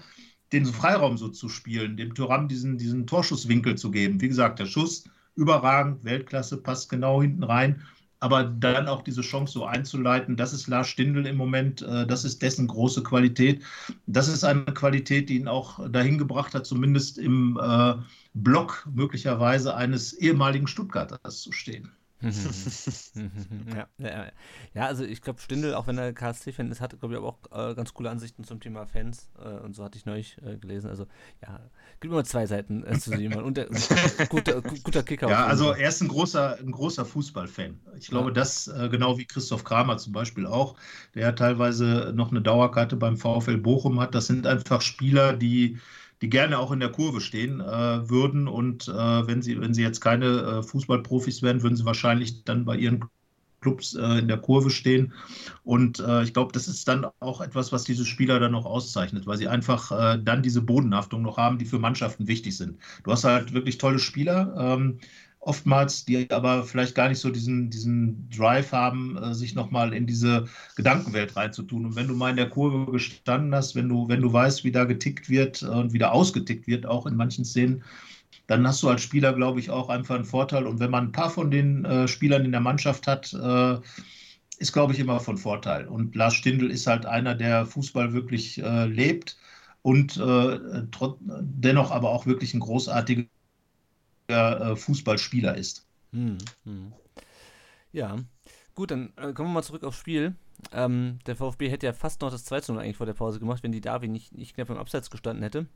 den Freiraum so zu spielen, dem Tyram diesen, diesen Torschusswinkel zu geben. Wie gesagt, der Schuss überragend, Weltklasse, passt genau hinten rein. Aber dann auch diese Chance so einzuleiten, das ist Lars Stindl im Moment, äh, das ist dessen große Qualität. Das ist eine Qualität, die ihn auch dahin gebracht hat, zumindest im äh, Block möglicherweise eines ehemaligen Stuttgarters zu stehen. ja, ja, ja, also ich glaube, Stindel, auch wenn er KSC-Fan ist, hat, glaube ich, aber auch äh, ganz coole Ansichten zum Thema Fans. Äh, und so hatte ich neulich äh, gelesen. Also, ja, gibt immer zwei Seiten äh, zu sehen. Und der, guter, guter Kicker. Ja, also er ist ein großer, ein großer Fußballfan. Ich glaube, ja. das, äh, genau wie Christoph Kramer zum Beispiel auch, der teilweise noch eine Dauerkarte beim VfL Bochum hat. Das sind einfach Spieler, die die gerne auch in der Kurve stehen äh, würden. Und äh, wenn, sie, wenn sie jetzt keine äh, Fußballprofis wären, würden sie wahrscheinlich dann bei ihren Clubs äh, in der Kurve stehen. Und äh, ich glaube, das ist dann auch etwas, was diese Spieler dann noch auszeichnet, weil sie einfach äh, dann diese Bodenhaftung noch haben, die für Mannschaften wichtig sind. Du hast halt wirklich tolle Spieler. Ähm, oftmals, die aber vielleicht gar nicht so diesen, diesen Drive haben, äh, sich nochmal in diese Gedankenwelt reinzutun. Und wenn du mal in der Kurve gestanden hast, wenn du, wenn du weißt, wie da getickt wird und wie da ausgetickt wird, auch in manchen Szenen, dann hast du als Spieler, glaube ich, auch einfach einen Vorteil. Und wenn man ein paar von den äh, Spielern in der Mannschaft hat, äh, ist, glaube ich, immer von Vorteil. Und Lars Stindl ist halt einer, der Fußball wirklich äh, lebt und äh, dennoch aber auch wirklich ein großartiger äh, Fußballspieler ist. Hm, hm. Ja, gut, dann äh, kommen wir mal zurück aufs Spiel. Ähm, der VfB hätte ja fast noch das 2 0 eigentlich vor der Pause gemacht, wenn die Davi nicht, nicht knapp im Abseits gestanden hätte.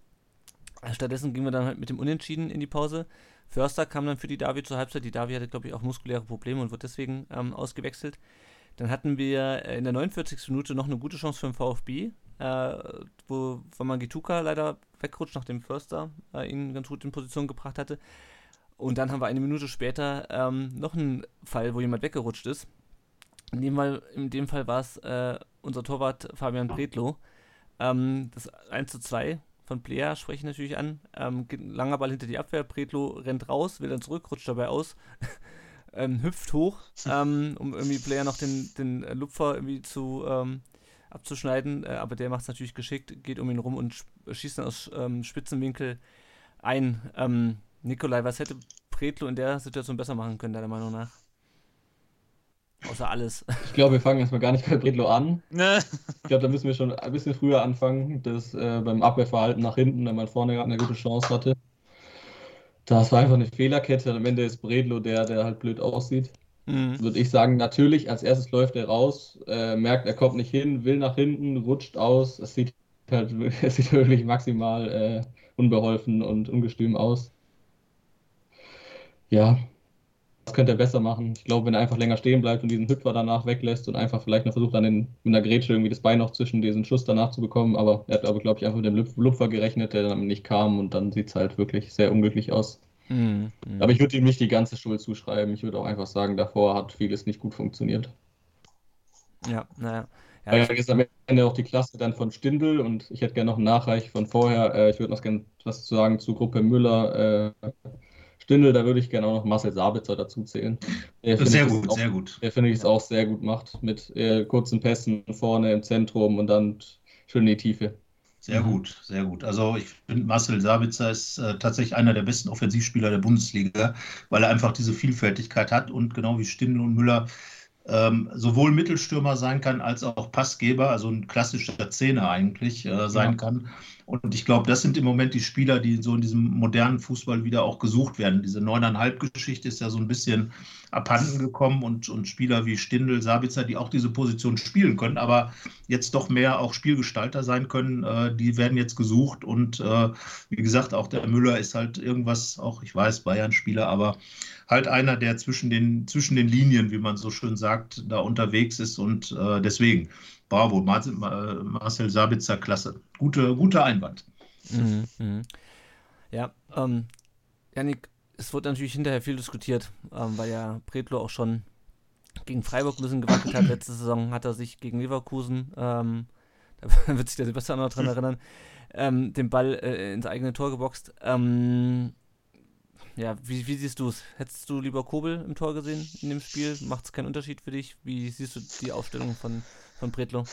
Stattdessen gingen wir dann halt mit dem Unentschieden in die Pause. Förster kam dann für die Davi zur Halbzeit. Die Davi hatte, glaube ich, auch muskuläre Probleme und wird deswegen ähm, ausgewechselt. Dann hatten wir äh, in der 49. Minute noch eine gute Chance für den VfB, äh, wo Wamangituka leider wegrutscht, nachdem Förster äh, ihn ganz gut in Position gebracht hatte. Und dann haben wir eine Minute später ähm, noch einen Fall, wo jemand weggerutscht ist. In dem Fall, in dem Fall war es äh, unser Torwart Fabian Bredlow. Ähm, das 1 zu 2 von Player spreche ich natürlich an. Ähm, langer Ball hinter die Abwehr, Bredlow rennt raus, will dann zurück, rutscht dabei aus, ähm, hüpft hoch, ähm, um irgendwie Player noch den, den Lupfer irgendwie zu ähm, abzuschneiden. Äh, aber der macht es natürlich geschickt, geht um ihn rum und schießt dann aus Spitzenwinkel ein. Nikolai, was hätte Pretlo in der Situation besser machen können, deiner Meinung nach? Außer alles. Ich glaube, wir fangen erstmal gar nicht bei Pretlo an. Ne. ich glaube, da müssen wir schon ein bisschen früher anfangen, das äh, beim Abwehrverhalten nach hinten, wenn man vorne gerade eine gute Chance hatte. Das war einfach eine Fehlerkette. Am Ende ist Bredlo der, der halt blöd aussieht. mhm. würde ich sagen, natürlich, als erstes läuft er raus, äh, merkt, er kommt nicht hin, will nach hinten, rutscht aus. Es sieht halt es sieht wirklich maximal äh, unbeholfen und ungestüm aus. Ja, das könnte er besser machen. Ich glaube, wenn er einfach länger stehen bleibt und diesen Hüpfer danach weglässt und einfach vielleicht noch versucht, dann in, mit einer Grätsche irgendwie das Bein noch zwischen diesen Schuss danach zu bekommen. Aber er hat, aber, glaube ich, einfach mit dem Lupfer gerechnet, der dann nicht kam und dann sieht es halt wirklich sehr unglücklich aus. Mhm. Aber ich würde ihm nicht die ganze Schuld zuschreiben. Ich würde auch einfach sagen, davor hat vieles nicht gut funktioniert. Ja, naja. Ja, Weil ist am Ende auch die Klasse dann von Stindl und ich hätte gerne noch einen Nachreich von vorher. Äh, ich würde noch gerne was sagen zu Gruppe Müller. Äh, Stindl, da würde ich gerne auch noch Marcel Sabitzer dazu zählen. Der, sehr gut, auch, sehr gut. Der finde ich es auch sehr gut macht, mit äh, kurzen Pässen vorne im Zentrum und dann schön in die Tiefe. Sehr gut, sehr gut. Also ich finde, Marcel Sabitzer ist äh, tatsächlich einer der besten Offensivspieler der Bundesliga, weil er einfach diese Vielfältigkeit hat und genau wie Stindl und Müller ähm, sowohl Mittelstürmer sein kann als auch Passgeber, also ein klassischer Zehner eigentlich äh, sein ja. kann. Und ich glaube, das sind im Moment die Spieler, die so in diesem modernen Fußball wieder auch gesucht werden. Diese neuneinhalb-Geschichte ist ja so ein bisschen abhanden gekommen und, und Spieler wie Stindl, Sabitzer, die auch diese Position spielen können, aber jetzt doch mehr auch Spielgestalter sein können, äh, die werden jetzt gesucht. Und äh, wie gesagt, auch der Müller ist halt irgendwas, auch ich weiß, Bayern-Spieler, aber halt einer, der zwischen den, zwischen den Linien, wie man so schön sagt, da unterwegs ist und äh, deswegen bravo, Marcel Sabitzer, klasse. Gute, guter Einwand. Mhm, mh. Ja, ähm, Janik, es wurde natürlich hinterher viel diskutiert, ähm, weil ja Predlo auch schon gegen Freiburg ein bisschen gewackelt hat. Letzte Saison hat er sich gegen Leverkusen, ähm, da wird sich der Sebastian noch dran erinnern, ähm, den Ball äh, ins eigene Tor geboxt. Ähm, ja, wie, wie siehst du es? Hättest du lieber Kobel im Tor gesehen in dem Spiel? Macht es keinen Unterschied für dich? Wie siehst du die Aufstellung von, von Bredlo?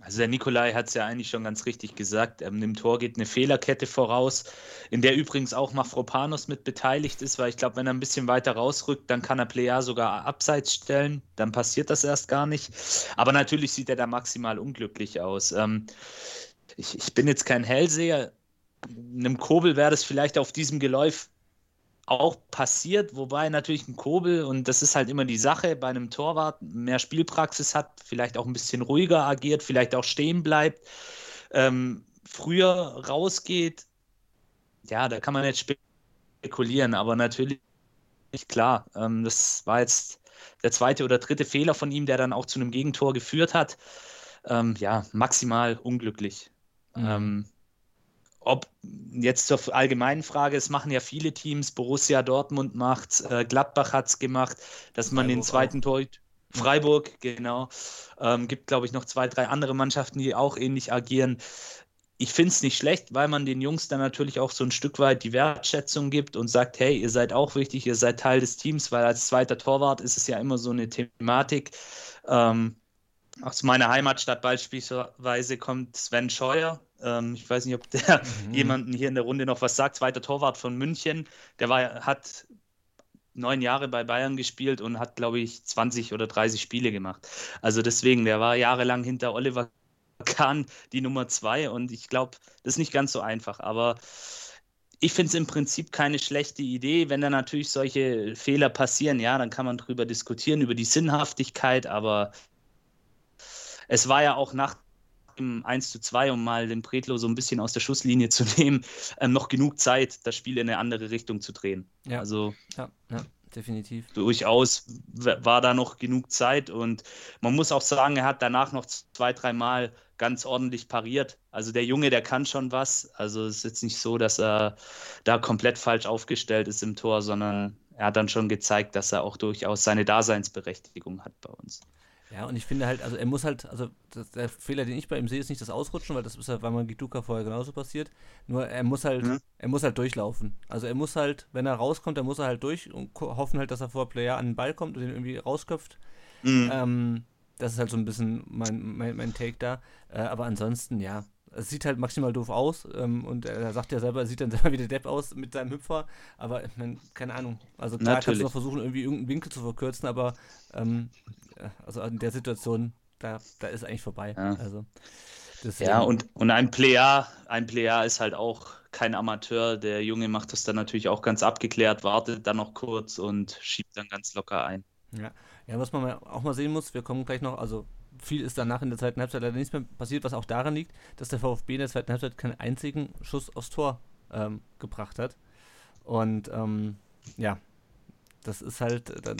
Also der Nikolai hat es ja eigentlich schon ganz richtig gesagt. Ähm, Im Tor geht eine Fehlerkette voraus, in der übrigens auch Mafropanos mit beteiligt ist, weil ich glaube, wenn er ein bisschen weiter rausrückt, dann kann er Player sogar abseits stellen. Dann passiert das erst gar nicht. Aber natürlich sieht er da maximal unglücklich aus. Ähm, ich, ich bin jetzt kein Hellseher. Einem Kobel wäre das vielleicht auf diesem Geläuf auch passiert, wobei natürlich ein Kobel, und das ist halt immer die Sache, bei einem Torwart mehr Spielpraxis hat, vielleicht auch ein bisschen ruhiger agiert, vielleicht auch stehen bleibt, ähm, früher rausgeht, ja, da kann man jetzt spekulieren, aber natürlich klar, ähm, das war jetzt der zweite oder dritte Fehler von ihm, der dann auch zu einem Gegentor geführt hat. Ähm, ja, maximal unglücklich. Mhm. Ob jetzt zur allgemeinen Frage, es machen ja viele Teams, Borussia Dortmund macht äh, Gladbach hat es gemacht, dass man den zweiten Tor, Freiburg, genau, ähm, gibt glaube ich noch zwei, drei andere Mannschaften, die auch ähnlich agieren. Ich finde es nicht schlecht, weil man den Jungs dann natürlich auch so ein Stück weit die Wertschätzung gibt und sagt, hey, ihr seid auch wichtig, ihr seid Teil des Teams, weil als zweiter Torwart ist es ja immer so eine Thematik. Ähm, aus meiner Heimatstadt beispielsweise kommt Sven Scheuer, ähm, ich weiß nicht, ob der mhm. jemanden hier in der Runde noch was sagt. Zweiter Torwart von München. Der war, hat neun Jahre bei Bayern gespielt und hat, glaube ich, 20 oder 30 Spiele gemacht. Also deswegen, der war jahrelang hinter Oliver Kahn die Nummer zwei und ich glaube, das ist nicht ganz so einfach. Aber ich finde es im Prinzip keine schlechte Idee. Wenn da natürlich solche Fehler passieren, ja, dann kann man darüber diskutieren, über die Sinnhaftigkeit, aber es war ja auch nach im 1 zu 2, um mal den Pretlo so ein bisschen aus der Schusslinie zu nehmen, ähm, noch genug Zeit, das Spiel in eine andere Richtung zu drehen. Ja. Also ja, ja, definitiv. Durchaus war da noch genug Zeit und man muss auch sagen, er hat danach noch zwei, dreimal ganz ordentlich pariert. Also der Junge, der kann schon was. Also es ist jetzt nicht so, dass er da komplett falsch aufgestellt ist im Tor, sondern er hat dann schon gezeigt, dass er auch durchaus seine Daseinsberechtigung hat bei uns. Ja, und ich finde halt, also er muss halt, also das, der Fehler, den ich bei ihm sehe, ist nicht das Ausrutschen, weil das ist ja bei Magiduka vorher genauso passiert. Nur er muss halt, mhm. er muss halt durchlaufen. Also er muss halt, wenn er rauskommt, dann muss er halt durch und hoffen halt, dass er vor Player an den Ball kommt und den irgendwie rausköpft. Mhm. Ähm, das ist halt so ein bisschen mein, mein, mein Take da. Äh, aber ansonsten, ja, es sieht halt maximal doof aus ähm, und er sagt ja selber, er sieht dann selber wie der Depp aus mit seinem Hüpfer, aber ich mein, keine Ahnung. Also klar Natürlich. kannst du noch versuchen, irgendwie irgendeinen Winkel zu verkürzen, aber ähm, also in der Situation, da, da ist eigentlich vorbei. Ja. Also. Ja, und, und ein Player, ein Player ist halt auch kein Amateur. Der Junge macht das dann natürlich auch ganz abgeklärt, wartet dann noch kurz und schiebt dann ganz locker ein. Ja, ja was man auch mal sehen muss, wir kommen gleich noch, also viel ist danach in der zweiten Halbzeit leider nichts mehr passiert, was auch daran liegt, dass der VfB in der zweiten Halbzeit keinen einzigen Schuss aufs Tor ähm, gebracht hat. Und ähm, ja, das ist halt, dann,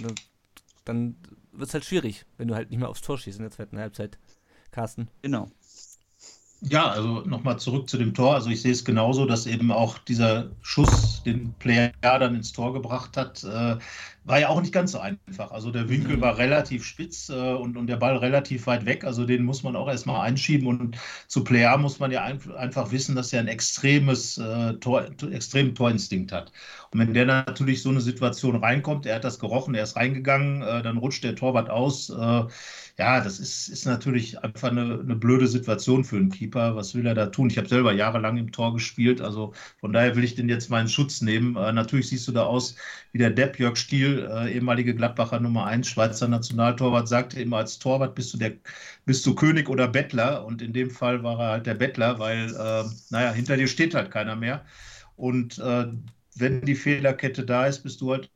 dann wird es halt schwierig, wenn du halt nicht mehr aufs Tor schießt in der zweiten Halbzeit, Carsten. Genau. Ja, also nochmal zurück zu dem Tor. Also ich sehe es genauso, dass eben auch dieser Schuss, den Player dann ins Tor gebracht hat, äh, war ja auch nicht ganz so einfach. Also der Winkel mhm. war relativ spitz äh, und, und der Ball relativ weit weg. Also den muss man auch erstmal einschieben. Und zu Player muss man ja ein, einfach wissen, dass er ein extremes äh, Tor, extremen Torinstinkt hat. Und wenn der natürlich so eine Situation reinkommt, er hat das gerochen, er ist reingegangen, äh, dann rutscht der Torwart aus äh, ja, das ist, ist natürlich einfach eine, eine blöde Situation für einen Keeper. Was will er da tun? Ich habe selber jahrelang im Tor gespielt, also von daher will ich den jetzt in Schutz nehmen. Äh, natürlich siehst du da aus wie der Depp Jörg Stiel, äh, ehemalige Gladbacher Nummer 1, Schweizer Nationaltorwart, sagte immer, als Torwart bist du der bist du König oder Bettler. Und in dem Fall war er halt der Bettler, weil, äh, naja, hinter dir steht halt keiner mehr. Und äh, wenn die Fehlerkette da ist, bist du halt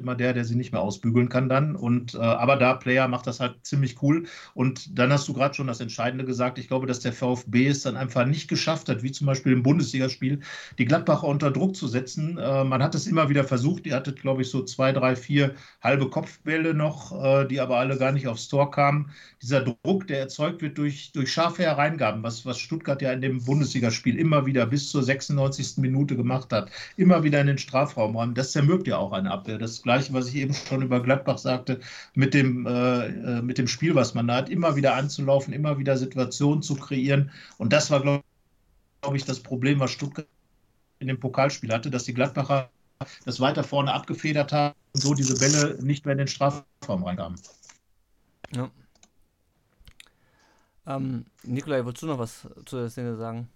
immer der, der sie nicht mehr ausbügeln kann dann. Und äh, aber da Player macht das halt ziemlich cool. Und dann hast du gerade schon das Entscheidende gesagt. Ich glaube, dass der VfB es dann einfach nicht geschafft hat, wie zum Beispiel im Bundesligaspiel, die Gladbacher unter Druck zu setzen. Äh, man hat es immer wieder versucht. Ihr hattet, glaube ich, so zwei, drei, vier halbe Kopfbälle noch, äh, die aber alle gar nicht aufs Tor kamen. Dieser Druck, der erzeugt wird durch, durch scharfe Hereingaben, was, was Stuttgart ja in dem Bundesligaspiel immer wieder bis zur 96. Minute gemacht hat, immer wieder in den Strafraum räumen, das zermürbt ja auch eine Abwehr. Das Gleiche, was ich eben schon über Gladbach sagte, mit dem, äh, äh, mit dem Spiel, was man da hat, immer wieder anzulaufen, immer wieder Situationen zu kreieren. Und das war, glaube glaub ich, das Problem, was Stuttgart in dem Pokalspiel hatte, dass die Gladbacher das weiter vorne abgefedert haben und so diese Bälle nicht mehr in den Strafraum reinkamen. Ja. Ähm, Nikolai, wolltest du noch was zu der Szene sagen?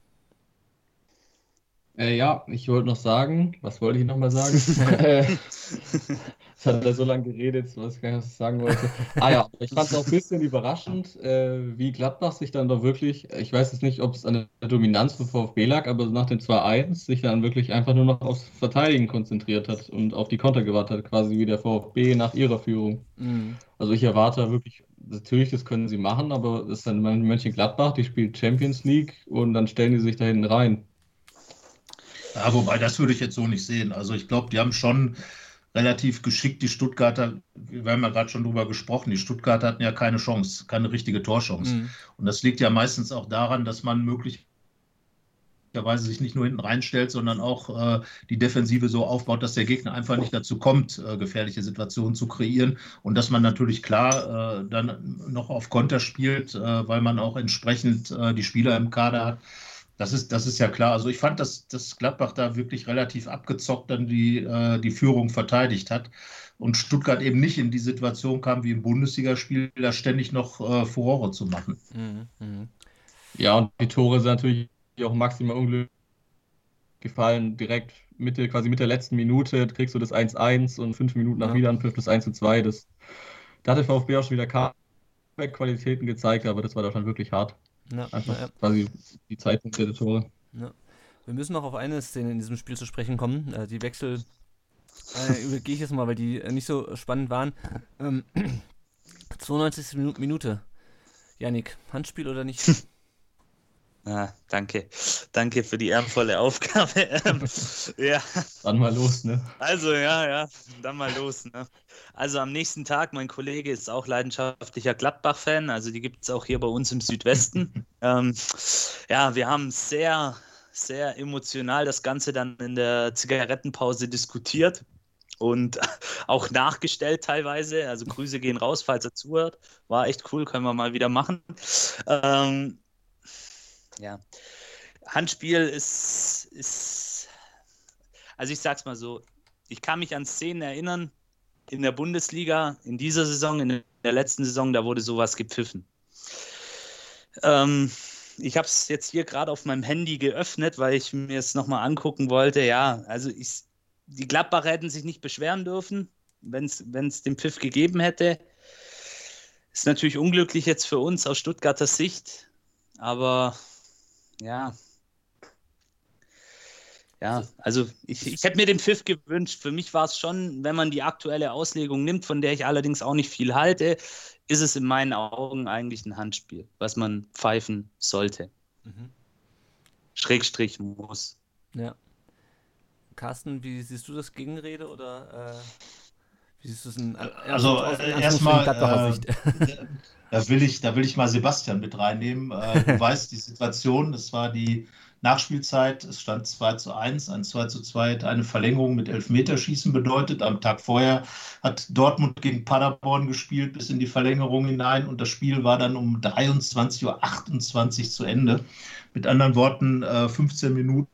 Äh, ja, ich wollte noch sagen, was wollte ich nochmal sagen? Es hat er so lange geredet, was ich gar nicht sagen wollte. Ah ja, ich fand es auch ein bisschen überraschend, äh, wie Gladbach sich dann doch wirklich, ich weiß jetzt nicht, ob es an der Dominanz von VfB lag, aber nach dem 2-1 sich dann wirklich einfach nur noch aufs Verteidigen konzentriert hat und auf die Konter gewartet hat, quasi wie der VfB nach ihrer Führung. Mhm. Also ich erwarte wirklich, natürlich, das können sie machen, aber das ist dann Mönchengladbach, die spielt Champions League und dann stellen die sich da hinten rein. Ja, wobei, das würde ich jetzt so nicht sehen. Also ich glaube, die haben schon relativ geschickt die Stuttgarter, wir haben ja gerade schon drüber gesprochen, die Stuttgarter hatten ja keine Chance, keine richtige Torchance. Mhm. Und das liegt ja meistens auch daran, dass man möglicherweise sich nicht nur hinten reinstellt, sondern auch äh, die Defensive so aufbaut, dass der Gegner einfach nicht dazu kommt, äh, gefährliche Situationen zu kreieren. Und dass man natürlich klar äh, dann noch auf Konter spielt, äh, weil man auch entsprechend äh, die Spieler im Kader hat das ist, das ist ja klar. Also ich fand, dass, dass Gladbach da wirklich relativ abgezockt dann die, äh, die Führung verteidigt hat und Stuttgart eben nicht in die Situation kam, wie im Bundesligaspiel, da ständig noch äh, Furore zu machen. Mhm, mh. Ja, und die Tore sind natürlich auch maximal unglücklich gefallen. Direkt Mitte, quasi mit der letzten Minute kriegst du das 1-1 und fünf Minuten nach ja. Wiederanpfiff das 1-2. Das, da hat der VfB auch schon wieder Qualitäten gezeigt, aber das war doch schon wirklich hart. Ja, Einfach ja. quasi die Zeitpunkte der Tore. Ja. Wir müssen noch auf eine Szene in diesem Spiel zu sprechen kommen. Äh, die Wechsel äh, übergehe ich jetzt mal, weil die äh, nicht so spannend waren. Ähm, 92. Minute. Janik, Handspiel oder nicht? Ah, danke. Danke für die ehrenvolle Aufgabe. Ähm, ja. Dann mal los, ne? Also, ja, ja, dann mal los, ne? Also am nächsten Tag, mein Kollege ist auch leidenschaftlicher Gladbach-Fan, also die gibt es auch hier bei uns im Südwesten. ähm, ja, wir haben sehr, sehr emotional das Ganze dann in der Zigarettenpause diskutiert und auch nachgestellt teilweise. Also Grüße gehen raus, falls er zuhört. War echt cool, können wir mal wieder machen. Ähm, ja. Handspiel ist, ist, also ich sag's mal so, ich kann mich an Szenen erinnern in der Bundesliga, in dieser Saison, in der letzten Saison, da wurde sowas gepfiffen. Ähm, ich habe es jetzt hier gerade auf meinem Handy geöffnet, weil ich mir es nochmal angucken wollte. Ja, also ich, die Gladbacher hätten sich nicht beschweren dürfen, wenn es den Pfiff gegeben hätte. Ist natürlich unglücklich jetzt für uns aus Stuttgarter Sicht. aber ja. Ja, also ich, ich hätte mir den Pfiff gewünscht. Für mich war es schon, wenn man die aktuelle Auslegung nimmt, von der ich allerdings auch nicht viel halte, ist es in meinen Augen eigentlich ein Handspiel, was man pfeifen sollte. Mhm. Schrägstrich muss. Ja. Carsten, wie siehst du das Gegenrede oder äh, wie siehst du es in, also äh, erstmal äh, da will ich da will ich mal Sebastian mit reinnehmen. Äh, du weißt die Situation, es war die Nachspielzeit, es stand 2 zu 1, ein 2 zu 2 hat eine Verlängerung mit Elfmeterschießen bedeutet. Am Tag vorher hat Dortmund gegen Paderborn gespielt bis in die Verlängerung hinein und das Spiel war dann um 23.28 Uhr zu Ende. Mit anderen Worten, 15 äh, Minuten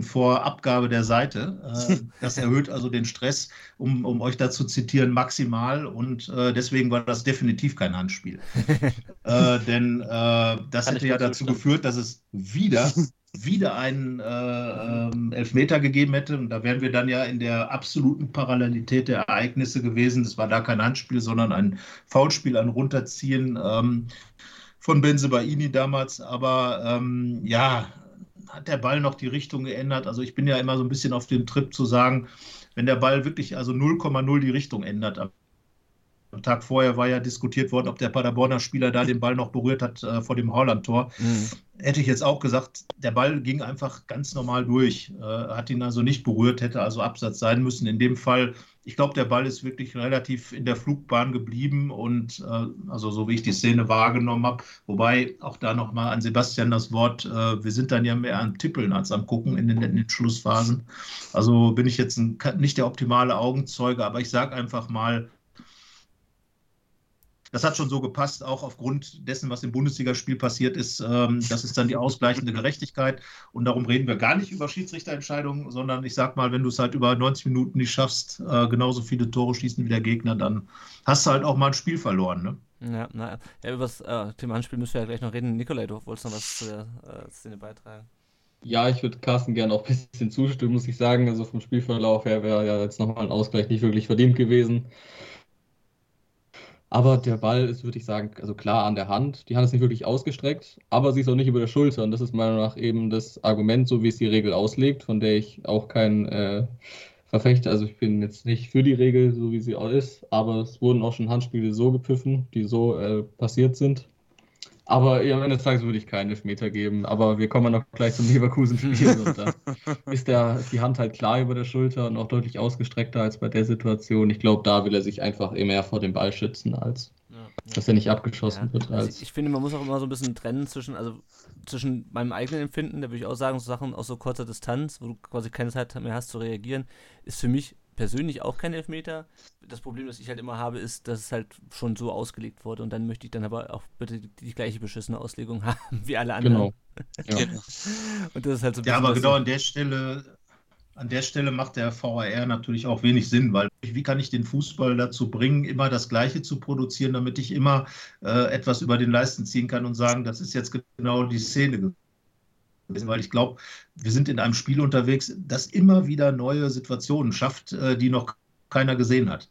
vor Abgabe der Seite. Äh, das erhöht also den Stress, um, um euch da zu zitieren, maximal. Und äh, deswegen war das definitiv kein Handspiel. äh, denn äh, das Kann hätte ja dazu geführt, dass es wieder wieder einen äh, ähm, Elfmeter gegeben hätte. Und da wären wir dann ja in der absoluten Parallelität der Ereignisse gewesen. Das war da kein Handspiel, sondern ein Foulspiel, ein Runterziehen ähm, von Benzebaini damals. Aber ähm, ja, hat der Ball noch die Richtung geändert? Also ich bin ja immer so ein bisschen auf dem Trip zu sagen, wenn der Ball wirklich also 0,0 die Richtung ändert, am Tag vorher war ja diskutiert worden, ob der Paderborner Spieler da den Ball noch berührt hat äh, vor dem Holland-Tor. Mhm. Hätte ich jetzt auch gesagt, der Ball ging einfach ganz normal durch, äh, hat ihn also nicht berührt, hätte also Absatz sein müssen. In dem Fall, ich glaube, der Ball ist wirklich relativ in der Flugbahn geblieben und äh, also so wie ich die Szene wahrgenommen habe, wobei auch da nochmal an Sebastian das Wort, äh, wir sind dann ja mehr am Tippeln als am Gucken in den, in den Schlussphasen. Also bin ich jetzt ein, nicht der optimale Augenzeuge, aber ich sage einfach mal, das hat schon so gepasst, auch aufgrund dessen, was im Bundesligaspiel passiert ist. Ähm, das ist dann die ausgleichende Gerechtigkeit. Und darum reden wir gar nicht über Schiedsrichterentscheidungen, sondern ich sag mal, wenn du es halt über 90 Minuten nicht schaffst, äh, genauso viele Tore schießen wie der Gegner, dann hast du halt auch mal ein Spiel verloren. Ne? Ja, naja. Ja, über das äh, Thema Anspiel müssen wir ja gleich noch reden. Nikolai, du wolltest noch was zu der äh, Szene beitragen. Ja, ich würde Carsten gerne auch ein bisschen zustimmen, muss ich sagen. Also vom Spielverlauf her wäre ja jetzt nochmal ein Ausgleich nicht wirklich verdient gewesen. Aber der Ball ist, würde ich sagen, also klar an der Hand. Die Hand ist nicht wirklich ausgestreckt, aber sie ist auch nicht über der Schulter. Und das ist meiner Meinung nach eben das Argument, so wie es die Regel auslegt, von der ich auch kein äh, Verfechter, also ich bin jetzt nicht für die Regel, so wie sie auch ist, aber es wurden auch schon Handspiele so gepfiffen, die so äh, passiert sind. Aber ja, am Ende des Tages würde ich keinen Elfmeter geben. Aber wir kommen noch gleich zum Leverkusen-Spiel. und da ist der, die Hand halt klar über der Schulter und auch deutlich ausgestreckter als bei der Situation. Ich glaube, da will er sich einfach mehr vor dem Ball schützen, als ja, dass er nicht abgeschossen ja. wird. Also ich, ich finde, man muss auch immer so ein bisschen trennen zwischen, also zwischen meinem eigenen Empfinden, da würde ich auch sagen, so Sachen aus so kurzer Distanz, wo du quasi keine Zeit mehr hast zu reagieren, ist für mich persönlich auch kein Elfmeter. Das Problem, das ich halt immer habe, ist, dass es halt schon so ausgelegt wurde und dann möchte ich dann aber auch bitte die, die gleiche beschissene Auslegung haben wie alle anderen. Genau. Ja. und das ist halt so Ja, aber genau an der Stelle, an der Stelle macht der VAR natürlich auch wenig Sinn, weil wie kann ich den Fußball dazu bringen, immer das Gleiche zu produzieren, damit ich immer äh, etwas über den Leisten ziehen kann und sagen, das ist jetzt genau die Szene weil ich glaube, wir sind in einem Spiel unterwegs, das immer wieder neue Situationen schafft, äh, die noch keiner gesehen hat.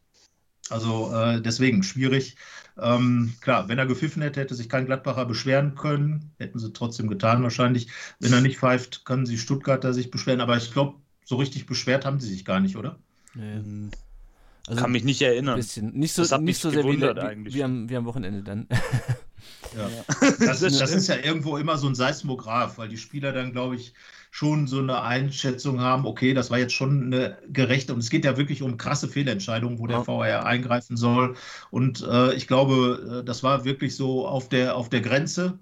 Also äh, deswegen schwierig. Ähm, klar, wenn er gepfiffen hätte, hätte sich kein Gladbacher beschweren können. Hätten sie trotzdem getan wahrscheinlich. Wenn er nicht pfeift, können sie Stuttgarter sich beschweren. Aber ich glaube, so richtig beschwert haben sie sich gar nicht, oder? Nee. Also Kann mich nicht erinnern. Bisschen. Nicht so, nicht so sehr wie, wie, wie, am, wie am Wochenende dann. Ja. Das, das, ist ja irgendwo immer so ein Seismograph, weil die Spieler dann, glaube ich, schon so eine Einschätzung haben, okay, das war jetzt schon eine gerechte, und es geht ja wirklich um krasse Fehlentscheidungen, wo der VR eingreifen soll. Und äh, ich glaube, äh, das war wirklich so auf der, auf der Grenze.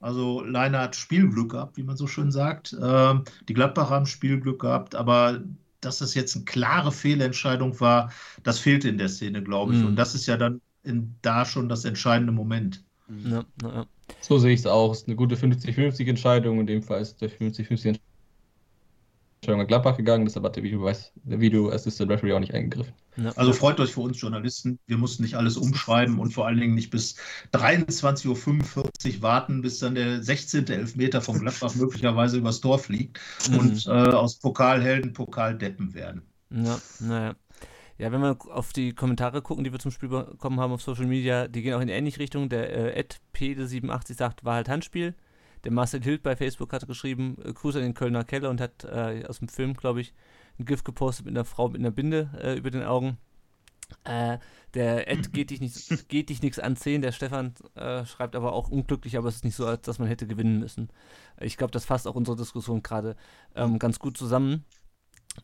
Also Leiner hat Spielglück gehabt, wie man so schön sagt. Äh, die Gladbacher haben Spielglück gehabt, aber dass das jetzt eine klare Fehlentscheidung war, das fehlte in der Szene, glaube ich. Mhm. Und das ist ja dann in, da schon das entscheidende Moment. Ja, ja. So sehe ich es auch. Es ist eine gute 50-50-Entscheidung. In dem Fall ist der 50-50-Entscheidung an Gladbach gegangen, deshalb hat der Video, der Video Assistant Referee auch nicht eingegriffen. Ja. Also freut euch für uns Journalisten. Wir mussten nicht alles umschreiben und vor allen Dingen nicht bis 23.45 Uhr warten, bis dann der 16. Elfmeter von Gladbach möglicherweise übers Tor fliegt mhm. und äh, aus Pokalhelden Pokaldeppen werden. Ja, naja. Ja, wenn wir auf die Kommentare gucken, die wir zum Spiel bekommen haben auf Social Media, die gehen auch in ähnliche Richtung. Der äh, Ed P87 sagt, war halt Handspiel. Der Marcel Hild bei Facebook hat geschrieben, äh, Gruß an den Kölner Keller und hat äh, aus dem Film, glaube ich, ein GIF gepostet mit einer Frau mit einer Binde äh, über den Augen. Äh, der Ed geht dich nicht, geht dich nichts an 10. Der Stefan äh, schreibt aber auch unglücklich, aber es ist nicht so, als dass man hätte gewinnen müssen. Ich glaube, das fasst auch unsere Diskussion gerade ähm, ganz gut zusammen.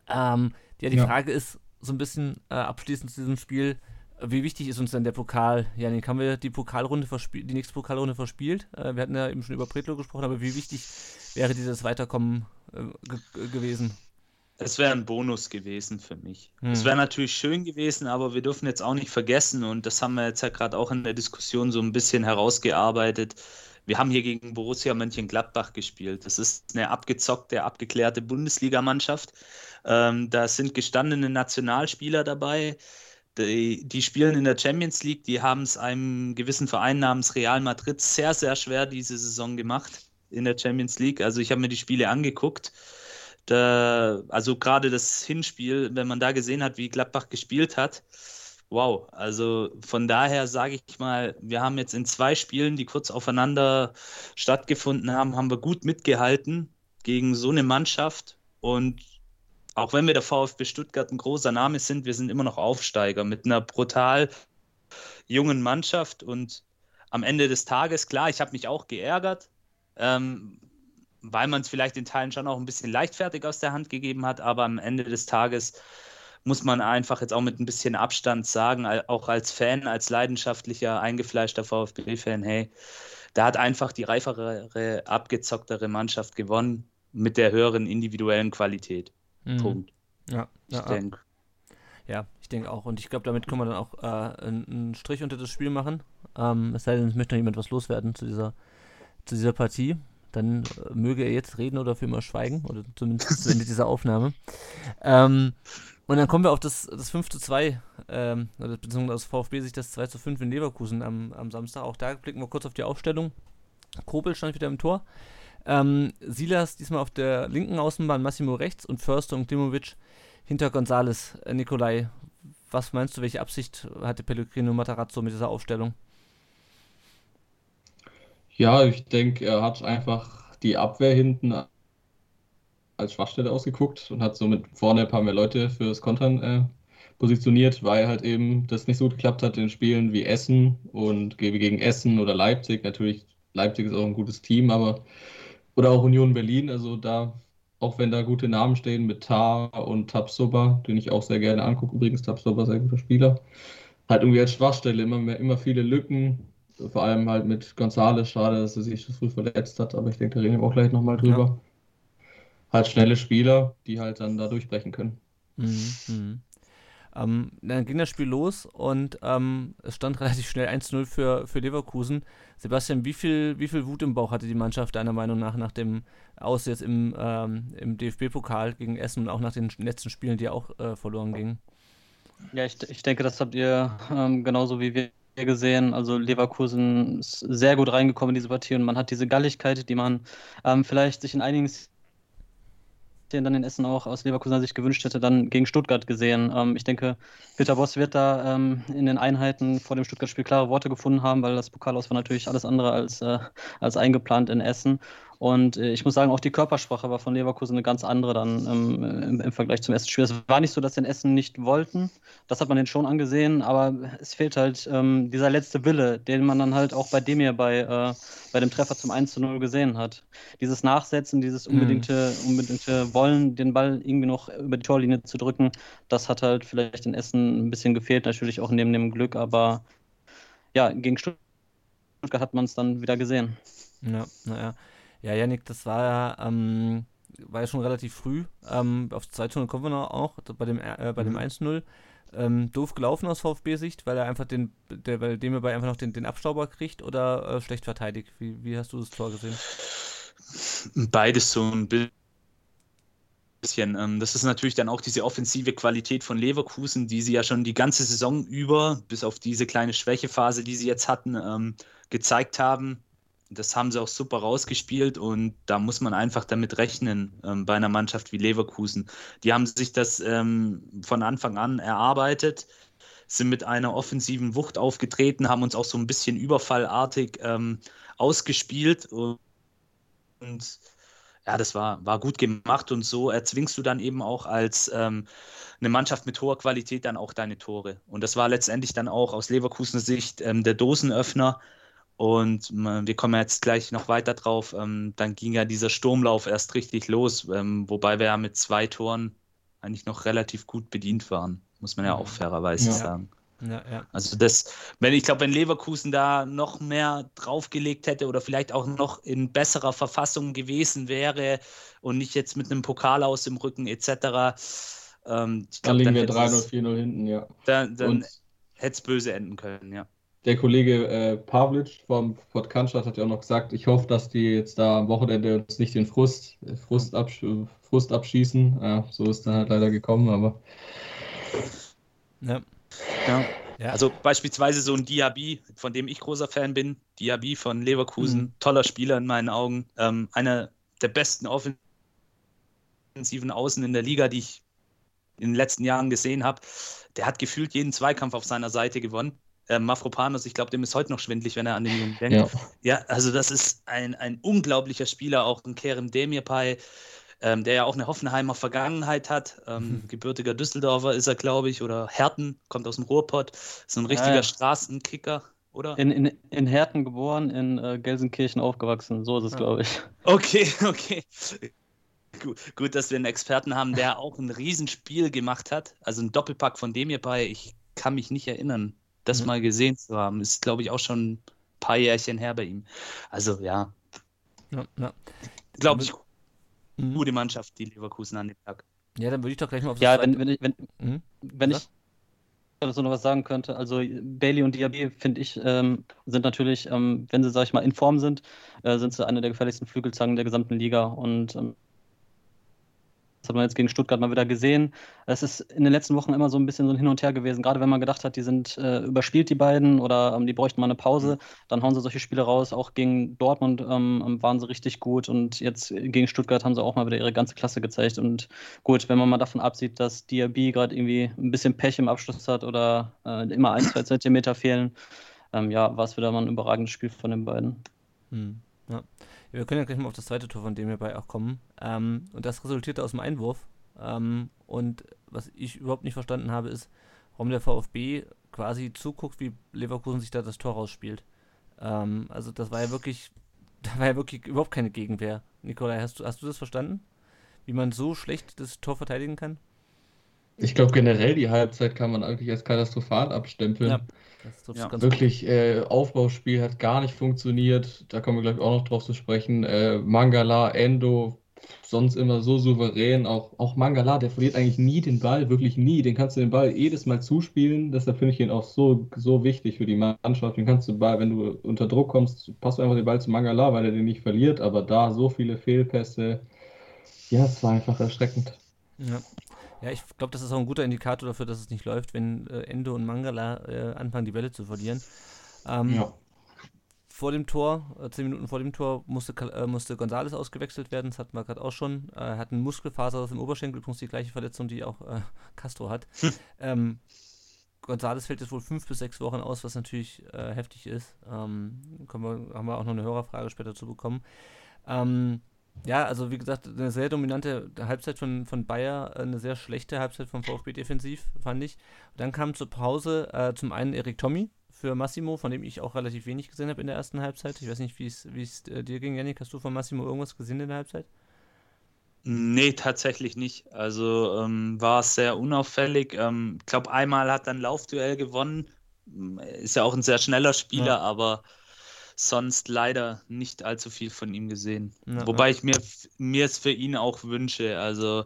Ähm, ja, die ja. Frage ist so ein bisschen äh, abschließend zu diesem Spiel. Wie wichtig ist uns denn der Pokal? Janik, haben wir die Pokalrunde verspielt, die nächste Pokalrunde verspielt? Äh, wir hatten ja eben schon über Pretlo gesprochen, aber wie wichtig wäre dieses Weiterkommen äh, gewesen? Es wäre ein Bonus gewesen für mich. Hm. Es wäre natürlich schön gewesen, aber wir dürfen jetzt auch nicht vergessen, und das haben wir jetzt ja gerade auch in der Diskussion so ein bisschen herausgearbeitet. Wir haben hier gegen Borussia Mönchengladbach gespielt. Das ist eine abgezockte, abgeklärte Bundesligamannschaft. Ähm, da sind gestandene Nationalspieler dabei. Die, die, spielen in der Champions League. Die haben es einem gewissen Verein namens Real Madrid sehr, sehr schwer diese Saison gemacht in der Champions League. Also ich habe mir die Spiele angeguckt. Da, also gerade das Hinspiel, wenn man da gesehen hat, wie Gladbach gespielt hat, wow. Also von daher sage ich mal, wir haben jetzt in zwei Spielen, die kurz aufeinander stattgefunden haben, haben wir gut mitgehalten gegen so eine Mannschaft. Und auch wenn wir der VfB Stuttgart ein großer Name sind, wir sind immer noch Aufsteiger mit einer brutal jungen Mannschaft. Und am Ende des Tages, klar, ich habe mich auch geärgert. Ähm, weil man es vielleicht in Teilen schon auch ein bisschen leichtfertig aus der Hand gegeben hat, aber am Ende des Tages muss man einfach jetzt auch mit ein bisschen Abstand sagen, auch als Fan, als leidenschaftlicher, eingefleischter VfB-Fan, hey, da hat einfach die reifere, abgezocktere Mannschaft gewonnen mit der höheren individuellen Qualität. Mhm. Punkt. Ja, ich ja, denke. Ja, ich denke auch. Und ich glaube, damit können wir dann auch äh, einen Strich unter das Spiel machen. Ähm, es sei denn, es möchte noch jemand was loswerden zu dieser, zu dieser Partie dann äh, möge er jetzt reden oder für immer schweigen, oder zumindest mit dieser Aufnahme. Ähm, und dann kommen wir auf das, das 5 zu 2, ähm, beziehungsweise aus VfB sich das 2 zu 5 in Leverkusen am, am Samstag. Auch da blicken wir kurz auf die Aufstellung. Kobel stand wieder im Tor. Ähm, Silas diesmal auf der linken Außenbahn, Massimo rechts und Förster und Klimovic hinter Gonzales. Äh, Nikolai, was meinst du, welche Absicht hatte Pellegrino Matarazzo mit dieser Aufstellung? Ja, ich denke, er hat einfach die Abwehr hinten als Schwachstelle ausgeguckt und hat somit vorne ein paar mehr Leute fürs Kontern äh, positioniert, weil halt eben das nicht so gut geklappt hat in Spielen wie Essen und gegen Essen oder Leipzig. Natürlich, Leipzig ist auch ein gutes Team, aber oder auch Union Berlin, also da, auch wenn da gute Namen stehen mit Tar und Tabsoba, den ich auch sehr gerne angucke, übrigens Tabsoba, sehr guter Spieler, halt irgendwie als Schwachstelle immer mehr, immer viele Lücken, vor allem halt mit Gonzales, schade, dass er sich so früh verletzt hat, aber ich denke, da reden wir auch gleich nochmal drüber. Ja. Halt schnelle Spieler, die halt dann da durchbrechen können. Mhm, mhm. Ähm, dann ging das Spiel los und ähm, es stand relativ schnell 1-0 für, für Leverkusen. Sebastian, wie viel, wie viel Wut im Bauch hatte die Mannschaft deiner Meinung nach nach dem Aus jetzt im, ähm, im DFB-Pokal gegen Essen und auch nach den letzten Spielen, die auch äh, verloren gingen? Ja, ich, ich denke, das habt ihr ähm, genauso wie wir gesehen. Also Leverkusen ist sehr gut reingekommen in diese Partie und man hat diese Galligkeit, die man ähm, vielleicht sich in einigen Szenen dann in Essen auch aus Leverkusener Sicht gewünscht hätte, dann gegen Stuttgart gesehen. Ähm, ich denke, Peter Boss wird da ähm, in den Einheiten vor dem Stuttgart-Spiel klare Worte gefunden haben, weil das Pokalaus war natürlich alles andere als, äh, als eingeplant in Essen. Und äh, ich muss sagen, auch die Körpersprache war von Leverkusen eine ganz andere dann ähm, im, im, Vergleich zum ersten Spiel. Es war nicht so, dass sie in Essen nicht wollten. Das hat man denen schon angesehen, aber es fehlt halt ähm, dieser letzte Wille, den man dann halt auch bei dem hier bei, äh, bei dem Treffer zum 1 zu 0 gesehen hat. Dieses Nachsetzen, dieses mhm. unbedingte, mhm. unbedingte Wollen, den Ball irgendwie noch über die Torlinie zu drücken, das hat halt vielleicht in Essen ein bisschen gefehlt, natürlich auch neben dem Glück, aber ja, gegen Stuttgart hat man es dann wieder gesehen. Ja, naja. Ja, Janik, das war ja, ähm, war ja schon relativ früh. Ähm, auf die Zeitung kommen wir noch auch bei dem, äh, bei dem 1-0. Mhm. Ähm, doof gelaufen aus VfB-Sicht, weil er einfach den, der, weil dem einfach noch den, den Abstauber kriegt oder äh, schlecht verteidigt? Wie, wie hast du das Tor gesehen? Beides so ein bisschen. Ähm, das ist natürlich dann auch diese offensive Qualität von Leverkusen, die sie ja schon die ganze Saison über, bis auf diese kleine Schwächephase, die sie jetzt hatten, ähm, gezeigt haben das haben sie auch super rausgespielt und da muss man einfach damit rechnen ähm, bei einer Mannschaft wie Leverkusen. Die haben sich das ähm, von Anfang an erarbeitet, sind mit einer offensiven Wucht aufgetreten, haben uns auch so ein bisschen überfallartig ähm, ausgespielt und, ja, das war, war gut gemacht und so erzwingst du dann eben auch als ähm, eine Mannschaft mit hoher Qualität dann auch deine Tore. Und das war letztendlich dann auch aus Leverkusener Sicht ähm, der Dosenöffner. Und äh, wir kommen jetzt gleich noch weiter drauf. Ähm, dann ging ja dieser Sturmlauf erst richtig los, ähm, wobei wir ja mit zwei Toren eigentlich noch relativ gut bedient waren, muss man ja auch fairerweise Ja. sagen. Ja, ja. Also das, wenn ich glaube, wenn Leverkusen da noch mehr draufgelegt hätte oder vielleicht auch noch in besserer Verfassung gewesen wäre und nicht jetzt mit einem Pokal aus dem Rücken etc., ähm, ich Dann glaube, liegen wir hätte 3-0, es- 4-0 hinten, ja. dann, dann hätte es böse enden können, ja. Der Kollege äh, Pavlic vom Podkanstadt hat ja auch noch gesagt, ich hoffe, dass die jetzt da am Wochenende uns nicht den Frust, äh, Frust, absch Frust abschießen. Ja, so ist dann halt leider gekommen, aber Ja. Ja. Ja. Also beispielsweise so ein Diaby, von dem ich großer Fan bin, Diaby von Leverkusen, Mhm. toller Spieler in meinen Augen, ähm, einer der besten offensiven Außen in der Liga, die ich in den letzten Jahren gesehen habe. Der hat gefühlt jeden Zweikampf auf seiner Seite gewonnen. Ähm, Mafropanos, ich glaube, dem ist heute noch schwindlig, wenn er an den Jungen denkt. ja. Ja, also das ist ein, ein unglaublicher Spieler, auch ein Kerem Demirpay, ähm, der ja auch eine Hoffenheimer Vergangenheit hat. Ähm, gebürtiger Düsseldorfer ist er, glaube ich, oder Herten, kommt aus dem Ruhrpott, ist so ein richtiger ja. Straßenkicker, oder? In, in, in Herten geboren, in äh, Gelsenkirchen aufgewachsen. So ist es, Ja. glaube ich. Okay, okay. Gut, gut, dass wir einen Experten haben, der auch ein Riesenspiel gemacht hat. Also ein Doppelpack von Demirpay, ich kann mich nicht erinnern, das Mhm. mal gesehen zu haben. Ist, glaube ich, auch schon ein paar Jährchen her bei ihm. Also ja, Ja, ja. glaube ich, Mhm. gute Mannschaft, die Leverkusen an dem Tag. ja, dann würde ich doch gleich mal auf das Ja, zweite- wenn, wenn ich, wenn, Mhm. wenn ich dazu noch was sagen könnte, also Bailey und Diaby, finde ich, ähm, sind natürlich, ähm, wenn sie, sag ich mal, in Form sind, äh, sind sie eine der gefährlichsten Flügelzangen der gesamten Liga. Und ähm, das hat man jetzt gegen Stuttgart mal wieder gesehen. Es ist in den letzten Wochen immer so ein bisschen so ein Hin und Her gewesen. Gerade wenn man gedacht hat, die sind äh, überspielt, die beiden, oder ähm, die bräuchten mal eine Pause, dann hauen sie solche Spiele raus. Auch gegen Dortmund ähm, waren sie richtig gut und jetzt gegen Stuttgart haben sie auch mal wieder ihre ganze Klasse gezeigt. Und gut, wenn man mal davon absieht, dass Diaby gerade irgendwie ein bisschen Pech im Abschluss hat oder äh, immer ein, zwei Zentimeter fehlen, ähm, ja, war es wieder mal ein überragendes Spiel von den beiden. Hm, ja. Wir können ja gleich mal auf das zweite Tor von dem hierbei auch kommen. Ähm, und das resultierte aus dem Einwurf. Ähm, und was ich überhaupt nicht verstanden habe, ist, warum der VfB quasi zuguckt, wie Leverkusen sich da das Tor rausspielt. Ähm, also das war ja wirklich, da war ja wirklich überhaupt keine Gegenwehr. Nikolai, hast du, hast du das verstanden? Wie man so schlecht das Tor verteidigen kann? Ich glaube generell die Halbzeit kann man eigentlich als katastrophal abstempeln. Ja, das Ja, ganz gut. Wirklich, äh, Aufbauspiel hat gar nicht funktioniert. Da kommen wir gleich auch noch drauf zu sprechen. Äh, Mangala, Endo, sonst immer so souverän. Auch, auch Mangala, der verliert eigentlich nie den Ball, wirklich nie. Den kannst du den Ball jedes Mal zuspielen. Deshalb finde ich ihn auch so, so wichtig für die Mannschaft. Den kannst du Ball, wenn du unter Druck kommst, passt du einfach den Ball zu Mangala, weil er den nicht verliert. Aber da so viele Fehlpässe. Ja, es war einfach erschreckend. Ja. Ja, ich glaube, das ist auch ein guter Indikator dafür, dass es nicht läuft, wenn äh, Endo und Mangala äh, anfangen, die Bälle zu verlieren. Ähm, Ja. Vor dem Tor, äh, zehn Minuten vor dem Tor, musste, äh, musste Gonzales ausgewechselt werden. Das hatten wir gerade auch schon. Äh, Er hat einen Muskelfaser aus dem Oberschenkel, übrigens die gleiche Verletzung, die auch äh, Castro hat. Ähm, Gonzales fällt jetzt wohl fünf bis sechs Wochen aus, was natürlich äh, heftig ist. Ähm, wir, haben wir auch noch eine Hörerfrage später zu bekommen. Ähm, ja, also wie gesagt, eine sehr dominante Halbzeit von, von Bayer, äh, eine sehr schlechte Halbzeit vom VfB defensiv, fand ich. dann kam zur Pause äh, zum einen Erik Tommy für Massimo, von dem ich auch relativ wenig gesehen habe in der ersten Halbzeit. Ich weiß nicht, wie es äh, dir ging, Janik. Hast du von Massimo irgendwas gesehen in der Halbzeit? Nee, tatsächlich nicht. Also ähm, war es sehr unauffällig. Ähm, ich glaube, einmal hat er ein Laufduell gewonnen. Ist ja auch ein sehr schneller Spieler, Ja. aber sonst leider nicht allzu viel von ihm gesehen. Ja, Wobei ja. ich mir, mir es für ihn auch wünsche. Also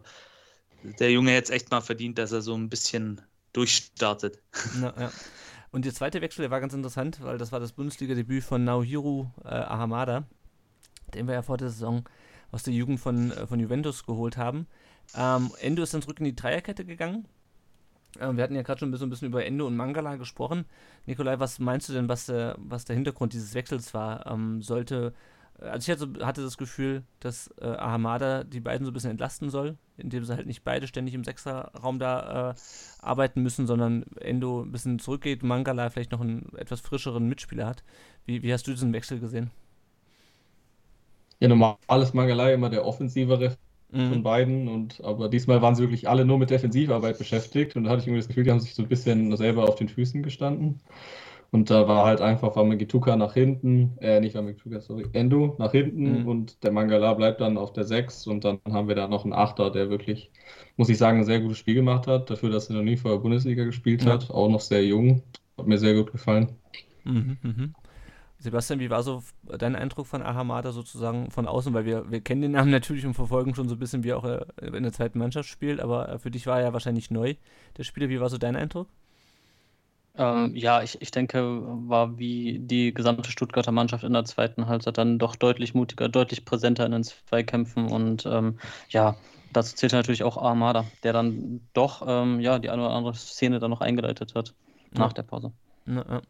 der Junge hätte es echt mal verdient, dass er so ein bisschen durchstartet. Na, ja. Und der zweite Wechsel, der war ganz interessant, weil das war das Bundesliga-Debüt von Naohiro äh, Ahamada, den wir ja vor der Saison aus der Jugend von, äh, von Juventus geholt haben. Ähm, Endo ist dann zurück in die Dreierkette gegangen. Ähm, wir hatten ja gerade schon ein bisschen, über Endo und Mangala gesprochen. Nikolai, was meinst du denn, was der, was der Hintergrund dieses Wechsels war? Ähm, sollte, also ich hatte, das Gefühl, dass äh, Ahamada die beiden so ein bisschen entlasten soll, indem sie halt nicht beide ständig im Sechserraum da äh, arbeiten müssen, sondern Endo ein bisschen zurückgeht, Mangala vielleicht noch einen etwas frischeren Mitspieler hat. Wie, wie hast du diesen Wechsel gesehen? Ja, normal ist Mangalai immer der offensivere Mhm. von beiden. Und, aber diesmal waren sie wirklich alle nur mit Defensivarbeit beschäftigt. Und da hatte ich irgendwie das Gefühl, die haben sich so ein bisschen selber auf den Füßen gestanden. Und da war halt einfach Wamagituka nach hinten, äh, nicht Wamagituka, sorry, Endo nach hinten Mhm. und der Mangala bleibt dann auf der 6 und dann haben wir da noch einen Achter, der wirklich, muss ich sagen, ein sehr gutes Spiel gemacht hat, dafür, dass er noch nie vor der Bundesliga gespielt Ja. hat, auch noch sehr jung, hat mir sehr gut gefallen. Mhm, mhm. Sebastian, wie war so dein Eindruck von Ahamada sozusagen von außen? Weil wir, wir kennen den Namen natürlich und verfolgen schon so ein bisschen, wie er auch äh, in der zweiten Mannschaft spielt, aber äh, für dich war er ja wahrscheinlich neu, der Spieler. Wie war so dein Eindruck? Ähm, ja, ich, ich denke, war wie die gesamte Stuttgarter Mannschaft in der zweiten Halbzeit dann doch deutlich mutiger, deutlich präsenter in den Zweikämpfen und ähm, ja, dazu zählt natürlich auch Armada, der dann doch ähm, ja, die eine oder andere Szene dann noch eingeleitet hat nach Ja. der Pause. Na, ja.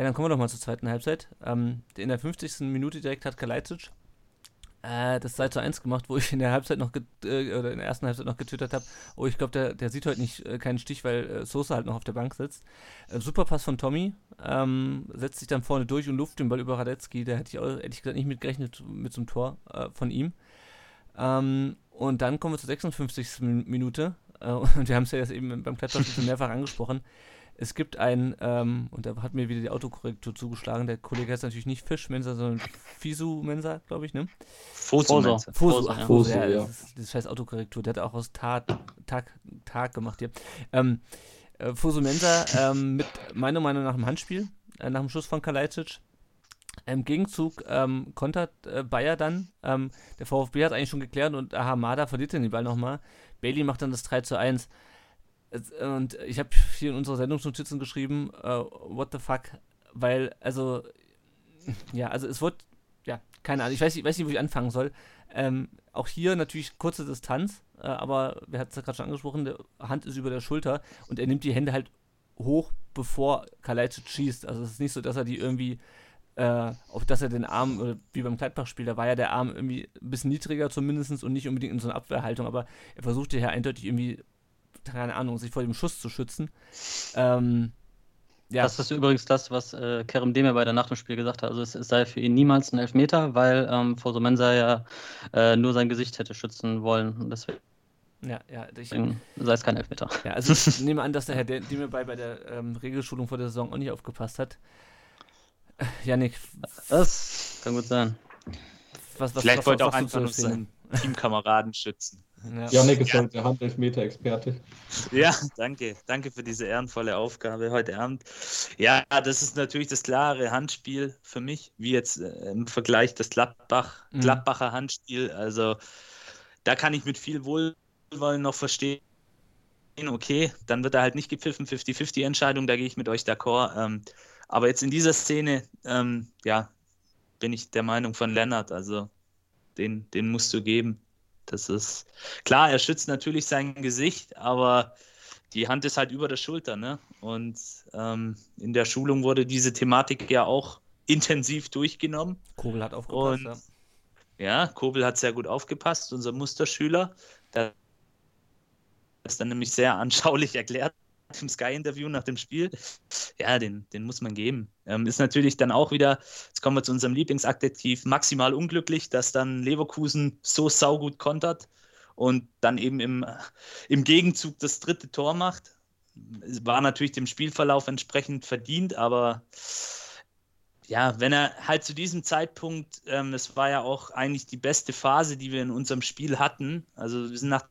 Ja, dann kommen wir doch mal zur zweiten Halbzeit. Ähm, in der 50. Minute direkt hat Kalajdzic äh, das 2 zu 1 gemacht, wo ich in der Halbzeit noch, äh, oder in der ersten Halbzeit noch getwittert habe, oh, ich glaube, der, der sieht heute nicht äh, keinen Stich, weil äh, Sosa halt noch auf der Bank sitzt. Äh, super Pass von Tommy, ähm, setzt sich dann vorne durch und luft den Ball über Radetzky, da hätte ich auch ehrlich gesagt nicht mitgerechnet mit so einem Tor äh, von ihm. Ähm, und dann kommen wir zur 56. Min- Minute, und wir haben es ja jetzt eben beim Kletterspiel schon mehrfach angesprochen. Es gibt ein, ähm, und da hat mir wieder die Autokorrektur zugeschlagen, der Kollege heißt natürlich nicht Fisch Mensa, sondern Fisu Mensa, glaube ich, ne? Fosu, Fosu. ja. Fosu, ja, ja. Das, ist, das heißt Autokorrektur, der hat auch aus Tag, Tag, Tag gemacht hier. Ähm, äh, Fosu Mensa ähm, mit meiner Meinung nach einem Handspiel, äh, nach dem Schuss von Kalajdzic. Im Gegenzug ähm, kontert äh, Bayer dann. Ähm, der VfB hat eigentlich schon geklärt und Ahamada verliert den Ball nochmal. Bailey macht dann das 3 zu 1. Und ich habe hier in unserer Sendungsnotizen geschrieben, äh, what the fuck, weil, also, ja, also es wird, ja, keine Ahnung, ich weiß nicht, weiß nicht wo ich anfangen soll. Ähm, auch hier natürlich kurze Distanz, äh, aber wir hatten es ja gerade schon angesprochen, der Hand ist über der Schulter und er nimmt die Hände halt hoch, bevor Kalajdzic schießt. Also es ist nicht so, dass er die irgendwie, äh, auf dass er den Arm, oder wie beim Gladbach-Spiel, da war ja der Arm irgendwie ein bisschen niedriger zumindest und nicht unbedingt in so einer Abwehrhaltung, aber er versuchte ja eindeutig irgendwie, keine Ahnung, sich vor dem Schuss zu schützen. Ähm, ja, Das ist übrigens das, was äh, Kerem Demir bei der Nacht im Spiel gesagt hat. Also es, es sei für ihn niemals ein Elfmeter, weil ähm, Fosu Mensa ja äh, nur sein Gesicht hätte schützen wollen. Und deswegen ja, ja, ich, sei es kein Elfmeter. Ja, also ich nehme an, dass der Herr De- Demir bei, bei der ähm, Regelschulung vor der Saison auch nicht aufgepasst hat. Äh, Janik, Das kann gut sein. was, was Vielleicht was- wollte er was auch einfach nur Szene? Teamkameraden schützen. Ja. Janik ist halt der Handelfmeter-Experte. Ja, danke. Danke für diese ehrenvolle Aufgabe heute Abend. Ja, das ist natürlich das klare Handspiel für mich, wie jetzt äh, im Vergleich das Gladbach, Mhm. Gladbacher Handspiel. Also da kann ich mit viel Wohlwollen noch verstehen. Okay, dann wird er halt nicht gepfiffen, 50-50-Entscheidung, da gehe ich mit euch d'accord. Ähm, aber jetzt in dieser Szene, ähm, ja, bin ich der Meinung von Lennart. Also den, den musst du geben. Das ist klar, er schützt natürlich sein Gesicht, aber die Hand ist halt über der Schulter, ne? Und ähm, in der Schulung wurde diese Thematik ja auch intensiv durchgenommen. Kobel hat aufgepasst. Und ja. ja, Kobel hat sehr gut aufgepasst, unser Musterschüler. Der das dann nämlich sehr anschaulich erklärt im Sky-Interview nach dem Spiel. Ja, den, den muss man geben. Ähm, ist natürlich dann auch wieder, jetzt kommen wir zu unserem Lieblingsadjektiv, maximal unglücklich, dass dann Leverkusen so saugut kontert und dann eben im, im Gegenzug das dritte Tor macht. Es war natürlich dem Spielverlauf entsprechend verdient, aber ja, wenn er halt zu diesem Zeitpunkt, ähm, das war ja auch eigentlich die beste Phase, die wir in unserem Spiel hatten. Also wir sind nach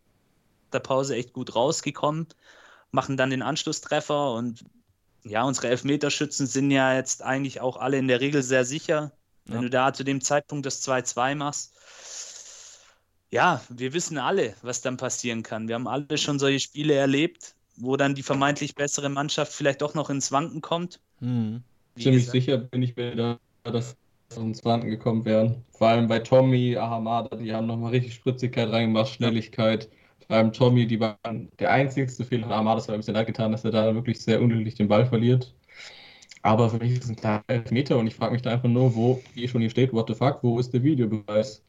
der Pause echt gut rausgekommen, machen dann den Anschlusstreffer und ja, unsere Elfmeterschützen sind ja jetzt eigentlich auch alle in der Regel sehr sicher. Wenn Ja. du da zu dem Zeitpunkt das 2-2 machst, ja, wir wissen alle, was dann passieren kann. Wir haben alle schon solche Spiele erlebt, wo dann die vermeintlich bessere Mannschaft vielleicht doch noch ins Wanken kommt. Hm. Wie Ziemlich gesagt, sicher bin ich mir da, dass ins Wanken gekommen wären. Vor allem bei Tommy, Ahamada, die haben nochmal richtig Spritzigkeit reingemacht, Schnelligkeit. Vor allem Tommy, die waren der einzigste Fehler von Ahamada, das war ein bisschen leid getan, dass er da wirklich sehr unglücklich den Ball verliert. Aber für mich ist es ein klarer Elfmeter und ich frage mich da einfach nur, wo, wie schon hier steht, what the fuck, wo ist der Videobeweis?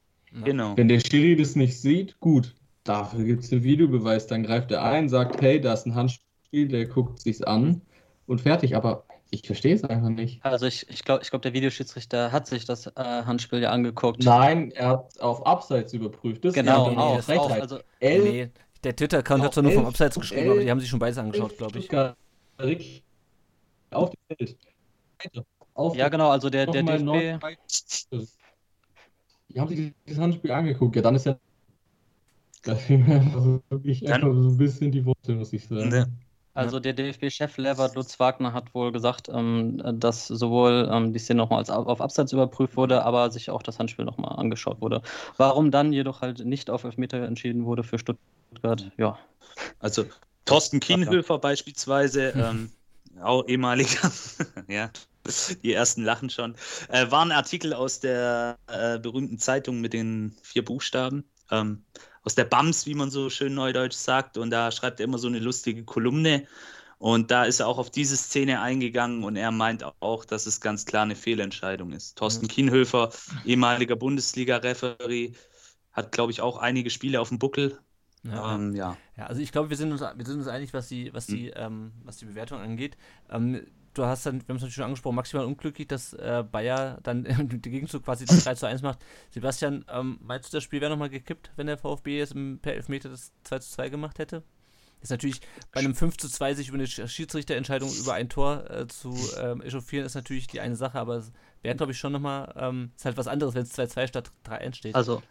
Genau. Wenn der Schiri das nicht sieht, gut, dafür gibt es den Videobeweis. Dann greift er ein, sagt, hey, da ist ein Handspiel, der guckt sich's an und fertig. Aber Ich verstehe es einfach nicht. Also ich, ich glaube, ich glaub, der Videoschiedsrichter hat sich das äh, Handspiel ja angeguckt. Nein, er hat auf Abseits überprüft. Das Genau, ja, auch, das recht auch, also- L, Nee, der Twitter-Account hat zwar nur vom elf- Abseits geschrieben, aber die elf- haben sich schon beides angeschaut, glaube ich. Rick, auf dem Feld. Weiter. Auf Ja, genau, also der, der DFB, Die haben sich das Handspiel angeguckt. Ja, dann ist ja. Das ist mir einfach so- wirklich Dann- einfach so ein bisschen die Wurzel, muss ich sagen. Ne. Also der DFB-Chef Levert Lutz Wagner hat wohl gesagt, ähm, dass sowohl ähm, die Szene nochmal auf auf Abseits überprüft wurde, aber sich auch das Handspiel nochmal angeschaut wurde. Warum dann jedoch halt nicht auf Elfmeter entschieden wurde für Stuttgart, ja. Also Thorsten Kienhöfer beispielsweise, ähm, auch ehemaliger, ja, die ersten lachen schon, äh, war ein Artikel aus der äh, berühmten Zeitung mit den vier Buchstaben, ähm, aus der BAMS, wie man so schön neudeutsch sagt, und da schreibt er immer so eine lustige Kolumne. Und da ist er auch auf diese Szene eingegangen und er meint auch, dass es ganz klar eine Fehlentscheidung ist. Thorsten Kienhöfer, ehemaliger Bundesliga-Referee, hat, glaube ich, auch einige Spiele auf dem Buckel. Ja. Ähm, ja. Ja, also ich glaube, wir sind uns, wir sind uns einig, was die, was die, ähm, was die Bewertung angeht. Ähm, du hast dann, wir haben es natürlich schon angesprochen, maximal unglücklich, dass äh, Bayer dann im Gegenzug quasi das 3 zu 1 macht. Sebastian, ähm, meinst du, das Spiel wäre nochmal gekippt, wenn der VfB jetzt im, per Elfmeter das 2 zu 2 gemacht hätte? Ist natürlich bei einem 5 zu 2 sich über eine Sch- Schiedsrichterentscheidung über ein Tor äh, zu ähm, echauffieren, ist natürlich die eine Sache, aber es wäre, glaube ich, schon nochmal, ähm, ist halt was anderes, wenn es 2-2 statt 3-1 steht. Also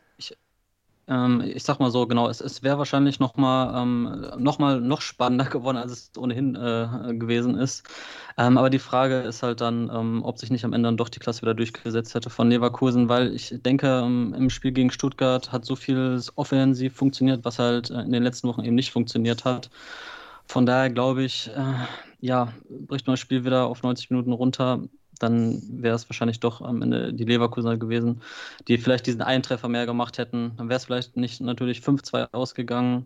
ähm, ich sag mal so, genau, es, es wäre wahrscheinlich nochmal ähm, noch mal noch spannender geworden, als es ohnehin äh, gewesen ist. Ähm, aber die Frage ist halt dann, ähm, ob sich nicht am Ende dann doch die Klasse wieder durchgesetzt hätte von Leverkusen, weil ich denke, ähm, im Spiel gegen Stuttgart hat so viel offensiv funktioniert, was halt äh, in den letzten Wochen eben nicht funktioniert hat. Von daher glaube ich, äh, ja, bricht man das Spiel wieder auf 90 Minuten runter, dann wäre es wahrscheinlich doch am Ende die Leverkusener gewesen, die vielleicht diesen einen Treffer mehr gemacht hätten. Dann wäre es vielleicht nicht natürlich 5-2 ausgegangen,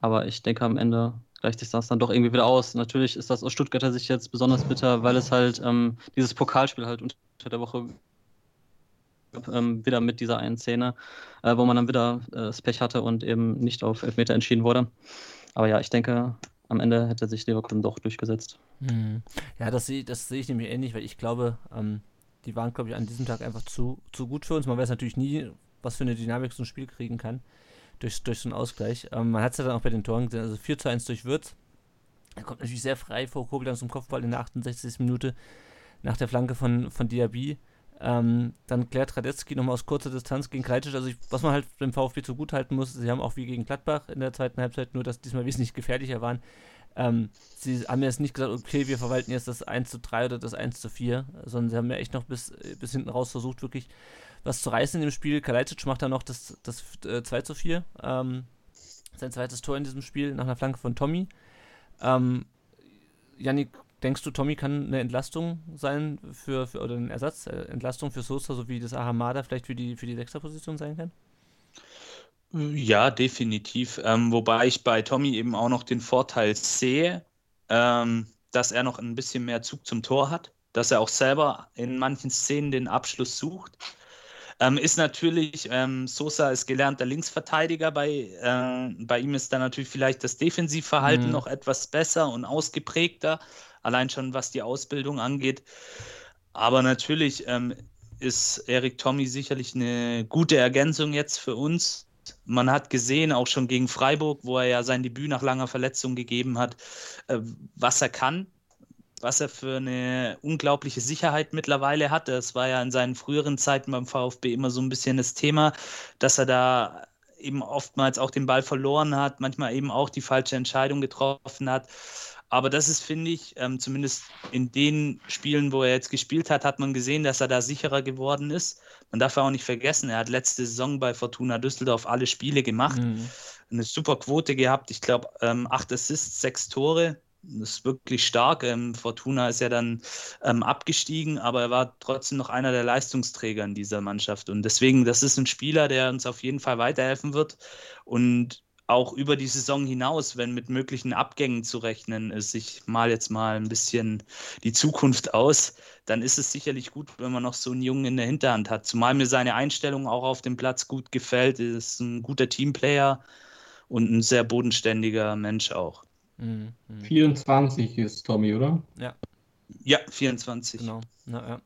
aber ich denke am Ende gleicht sich das dann doch irgendwie wieder aus. Natürlich ist das aus Stuttgarter Sicht jetzt besonders bitter, weil es halt ähm, dieses Pokalspiel halt unter der Woche ähm, wieder mit dieser einen Szene, äh, wo man dann wieder äh, das Pech hatte und eben nicht auf Elfmeter entschieden wurde. Aber ja, ich denke, am Ende hätte sich Leverkusen doch durchgesetzt. Hm. Ja, das sehe das sehe ich nämlich ähnlich, weil ich glaube, ähm, die waren, glaube ich, an diesem Tag einfach zu, zu gut für uns. Man weiß natürlich nie, was für eine Dynamik so ein Spiel kriegen kann durch, durch so einen Ausgleich. Ähm, man hat es ja dann auch bei den Toren gesehen, also 4 zu 1 durch Würz. Er kommt natürlich sehr frei vor Koblenz zum Kopfball in der 68. Minute nach der Flanke von, von Diaby. Ähm, dann klärt Radetzky nochmal aus kurzer Distanz gegen Kalecic. Also ich, was man halt dem VfB zugutehalten muss, sie haben auch wie gegen Gladbach in der zweiten Halbzeit, nur dass diesmal wesentlich gefährlicher waren. Ähm, sie haben jetzt nicht gesagt, okay, wir verwalten jetzt das 1 zu 3 oder das 1 zu 4, sondern sie haben ja echt noch bis, bis hinten raus versucht, wirklich was zu reißen in dem Spiel. Kalajdzic macht dann noch das, das äh, 2 zu 4, ähm, sein zweites Tor in diesem Spiel nach einer Flanke von Tommy. Ähm, Janik, denkst du, Tommy kann eine Entlastung sein für, für oder eine Ersatzentlastung für Sosa, so wie das Ahamada vielleicht für die, für die Sechserposition sein kann? Ja, definitiv. Ähm, wobei ich bei Tommy eben auch noch den Vorteil sehe, ähm, dass er noch ein bisschen mehr Zug zum Tor hat, dass er auch selber in manchen Szenen den Abschluss sucht. Ähm, ist natürlich, ähm, Sosa ist gelernter Linksverteidiger, bei, äh, bei ihm ist dann natürlich vielleicht das Defensivverhalten Mhm. noch etwas besser und ausgeprägter, allein schon was die Ausbildung angeht. Aber natürlich ähm, ist Erik Tommy sicherlich eine gute Ergänzung jetzt für uns. Man hat gesehen, auch schon gegen Freiburg, wo er ja sein Debüt nach langer Verletzung gegeben hat, äh, was er kann, was er für eine unglaubliche Sicherheit mittlerweile hat. Das war ja in seinen früheren Zeiten beim VfB immer so ein bisschen das Thema, dass er da eben oftmals auch den Ball verloren hat, manchmal eben auch die falsche Entscheidung getroffen hat. Aber das ist, finde ich, ähm, zumindest in den Spielen, wo er jetzt gespielt hat, hat man gesehen, dass er da sicherer geworden ist. Man darf auch nicht vergessen, er hat letzte Saison bei Fortuna Düsseldorf alle Spiele gemacht, Mhm. eine super Quote gehabt. Ich glaube, ähm, acht Assists, sechs Tore. Das ist wirklich stark. Ähm, Fortuna ist ja dann ähm, abgestiegen, aber er war trotzdem noch einer der Leistungsträger in dieser Mannschaft. Und deswegen, das ist ein Spieler, der uns auf jeden Fall weiterhelfen wird. Und auch über die Saison hinaus, wenn mit möglichen Abgängen zu rechnen ist, ich mal jetzt mal ein bisschen die Zukunft aus, dann ist es sicherlich gut, wenn man noch so einen Jungen in der Hinterhand hat. Zumal mir seine Einstellung auch auf dem Platz gut gefällt. Er ist ein guter Teamplayer und ein sehr bodenständiger Mensch auch. Mhm. Mhm. 24 ist Tommy, oder? Ja. Ja, 24. Genau. Na, ja.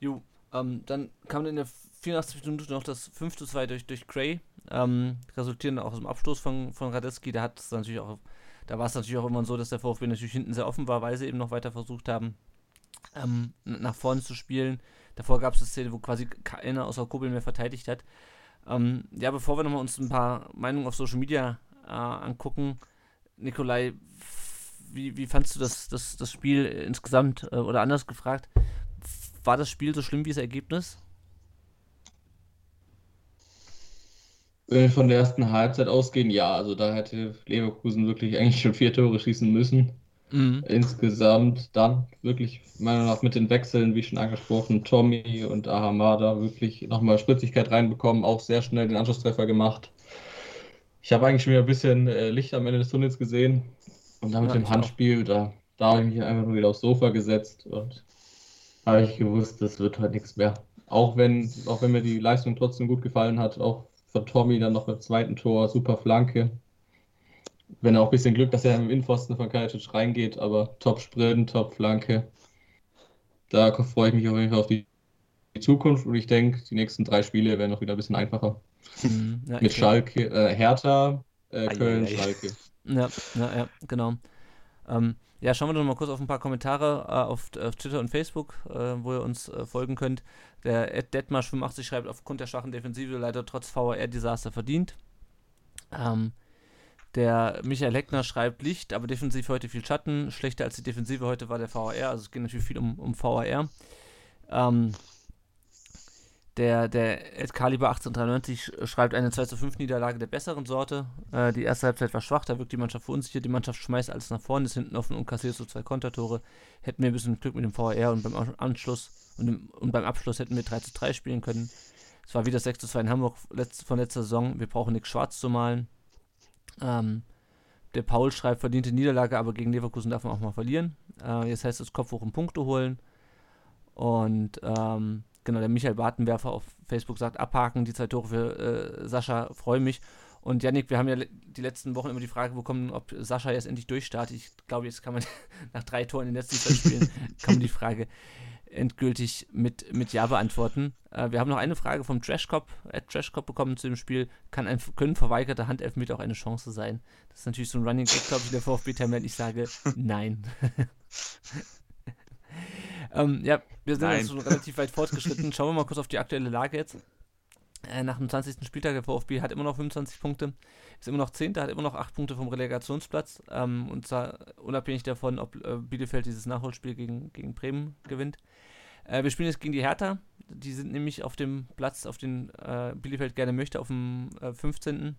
Jo, ähm, dann kam in der 84. Minute noch das 5 zu 2 durch, durch Gray, ähm, resultierend auch aus dem Abstoß von, von Radetzky. Da da war es natürlich auch immer so, dass der VfB natürlich hinten sehr offen war, weil sie eben noch weiter versucht haben, ähm, nach vorne zu spielen. Davor gab es eine Szene, wo quasi keiner außer Kobel mehr verteidigt hat. Ähm, ja, bevor wir nochmal uns ein paar Meinungen auf Social Media äh, angucken, Nikolai, wie, wie fandst du das, das, das Spiel insgesamt? Äh, oder anders gefragt, war das Spiel so schlimm wie das Ergebnis? Wenn wir von der ersten Halbzeit ausgehen, ja, also da hätte Leverkusen wirklich eigentlich schon vier Tore schießen müssen. Mhm. Insgesamt dann wirklich, meiner Meinung nach, mit den Wechseln, wie schon angesprochen, Tommy und Ahamada wirklich nochmal Spritzigkeit reinbekommen, auch sehr schnell den Anschlusstreffer gemacht. Ich habe eigentlich schon wieder ein bisschen äh, Licht am Ende des Tunnels gesehen. Und dann mit ja, dem Handspiel, da, da habe ich mich einfach nur wieder aufs Sofa gesetzt und habe ich gewusst, das wird halt nichts mehr. Auch wenn, auch wenn mir die Leistung trotzdem gut gefallen hat, auch von Tommy dann noch beim zweiten Tor, super Flanke. Wenn er auch ein bisschen Glück, dass er im Innenpfosten von Kalicic reingeht, aber top Sprint, top Flanke. Da freue ich mich auf jeden Fall auf die, die Zukunft und ich denke, die nächsten drei Spiele werden noch wieder ein bisschen einfacher. Mhm, ja, Mit Schalke, äh, Hertha, äh, Köln, ei, ei. Schalke. Ja, ja, ja genau. Ähm, ja, schauen wir doch mal kurz auf ein paar Kommentare äh, auf, auf, Twitter und Facebook, äh, wo ihr uns äh, folgen könnt. Der Ed Detmarsch85 schreibt, aufgrund der schwachen Defensive leider trotz VR-Desaster verdient. Ähm, der Michael Heckner schreibt Licht, aber defensiv heute viel Schatten. Schlechter als die Defensive heute war der VAR, also es geht natürlich viel um, um VAR. Ähm, der, der Ed Caliber 1893 schreibt eine 2 zu 5 Niederlage der besseren Sorte. Äh, die erste Halbzeit war schwach, da wirkt die Mannschaft verunsichert. Die Mannschaft schmeißt alles nach vorne, ist hinten offen und kassiert so zwei Kontertore. Hätten wir ein bisschen Glück mit dem VAR und beim Anschluss und, im, und beim Abschluss hätten wir 3 zu 3 spielen können. Es war wieder 6 zu 2 in Hamburg letzt, von letzter Saison. Wir brauchen nichts schwarz zu malen. Ähm, der Paul schreibt, verdiente Niederlage, aber gegen Leverkusen darf man auch mal verlieren. Äh, jetzt heißt es Kopf hoch und Punkte holen. Und ähm, genau, der Michael Bartenwerfer auf Facebook sagt, abhaken, die zwei Tore für äh, Sascha, freue mich. Und Yannick, wir haben ja die letzten Wochen immer die Frage bekommen, ob Sascha jetzt endlich durchstartet. Ich glaube, jetzt kann man nach drei Toren in den letzten zwei Spielen, kann man die Frage endgültig mit, mit Ja beantworten. Äh, wir haben noch eine Frage vom Trashcop, äh, Trashcop bekommen zu dem Spiel. Kann ein, können verweigerte Handelfmeter auch eine Chance sein? Das ist natürlich so ein Running Gag, glaube ich, der VfB-Timeline. Ich sage nein. Ähm, ja, wir sind jetzt schon relativ weit fortgeschritten. Schauen wir mal kurz auf die aktuelle Lage jetzt. Äh, nach dem 20. Spieltag, der VfB hat immer noch 25 Punkte, ist immer noch 10. hat immer noch 8 Punkte vom Relegationsplatz. Ähm, und zwar unabhängig davon, ob äh, Bielefeld dieses Nachholspiel gegen, gegen Bremen gewinnt. Äh, wir spielen jetzt gegen die Hertha. Die sind nämlich auf dem Platz, auf den äh, Bielefeld gerne möchte, auf dem 15. Äh,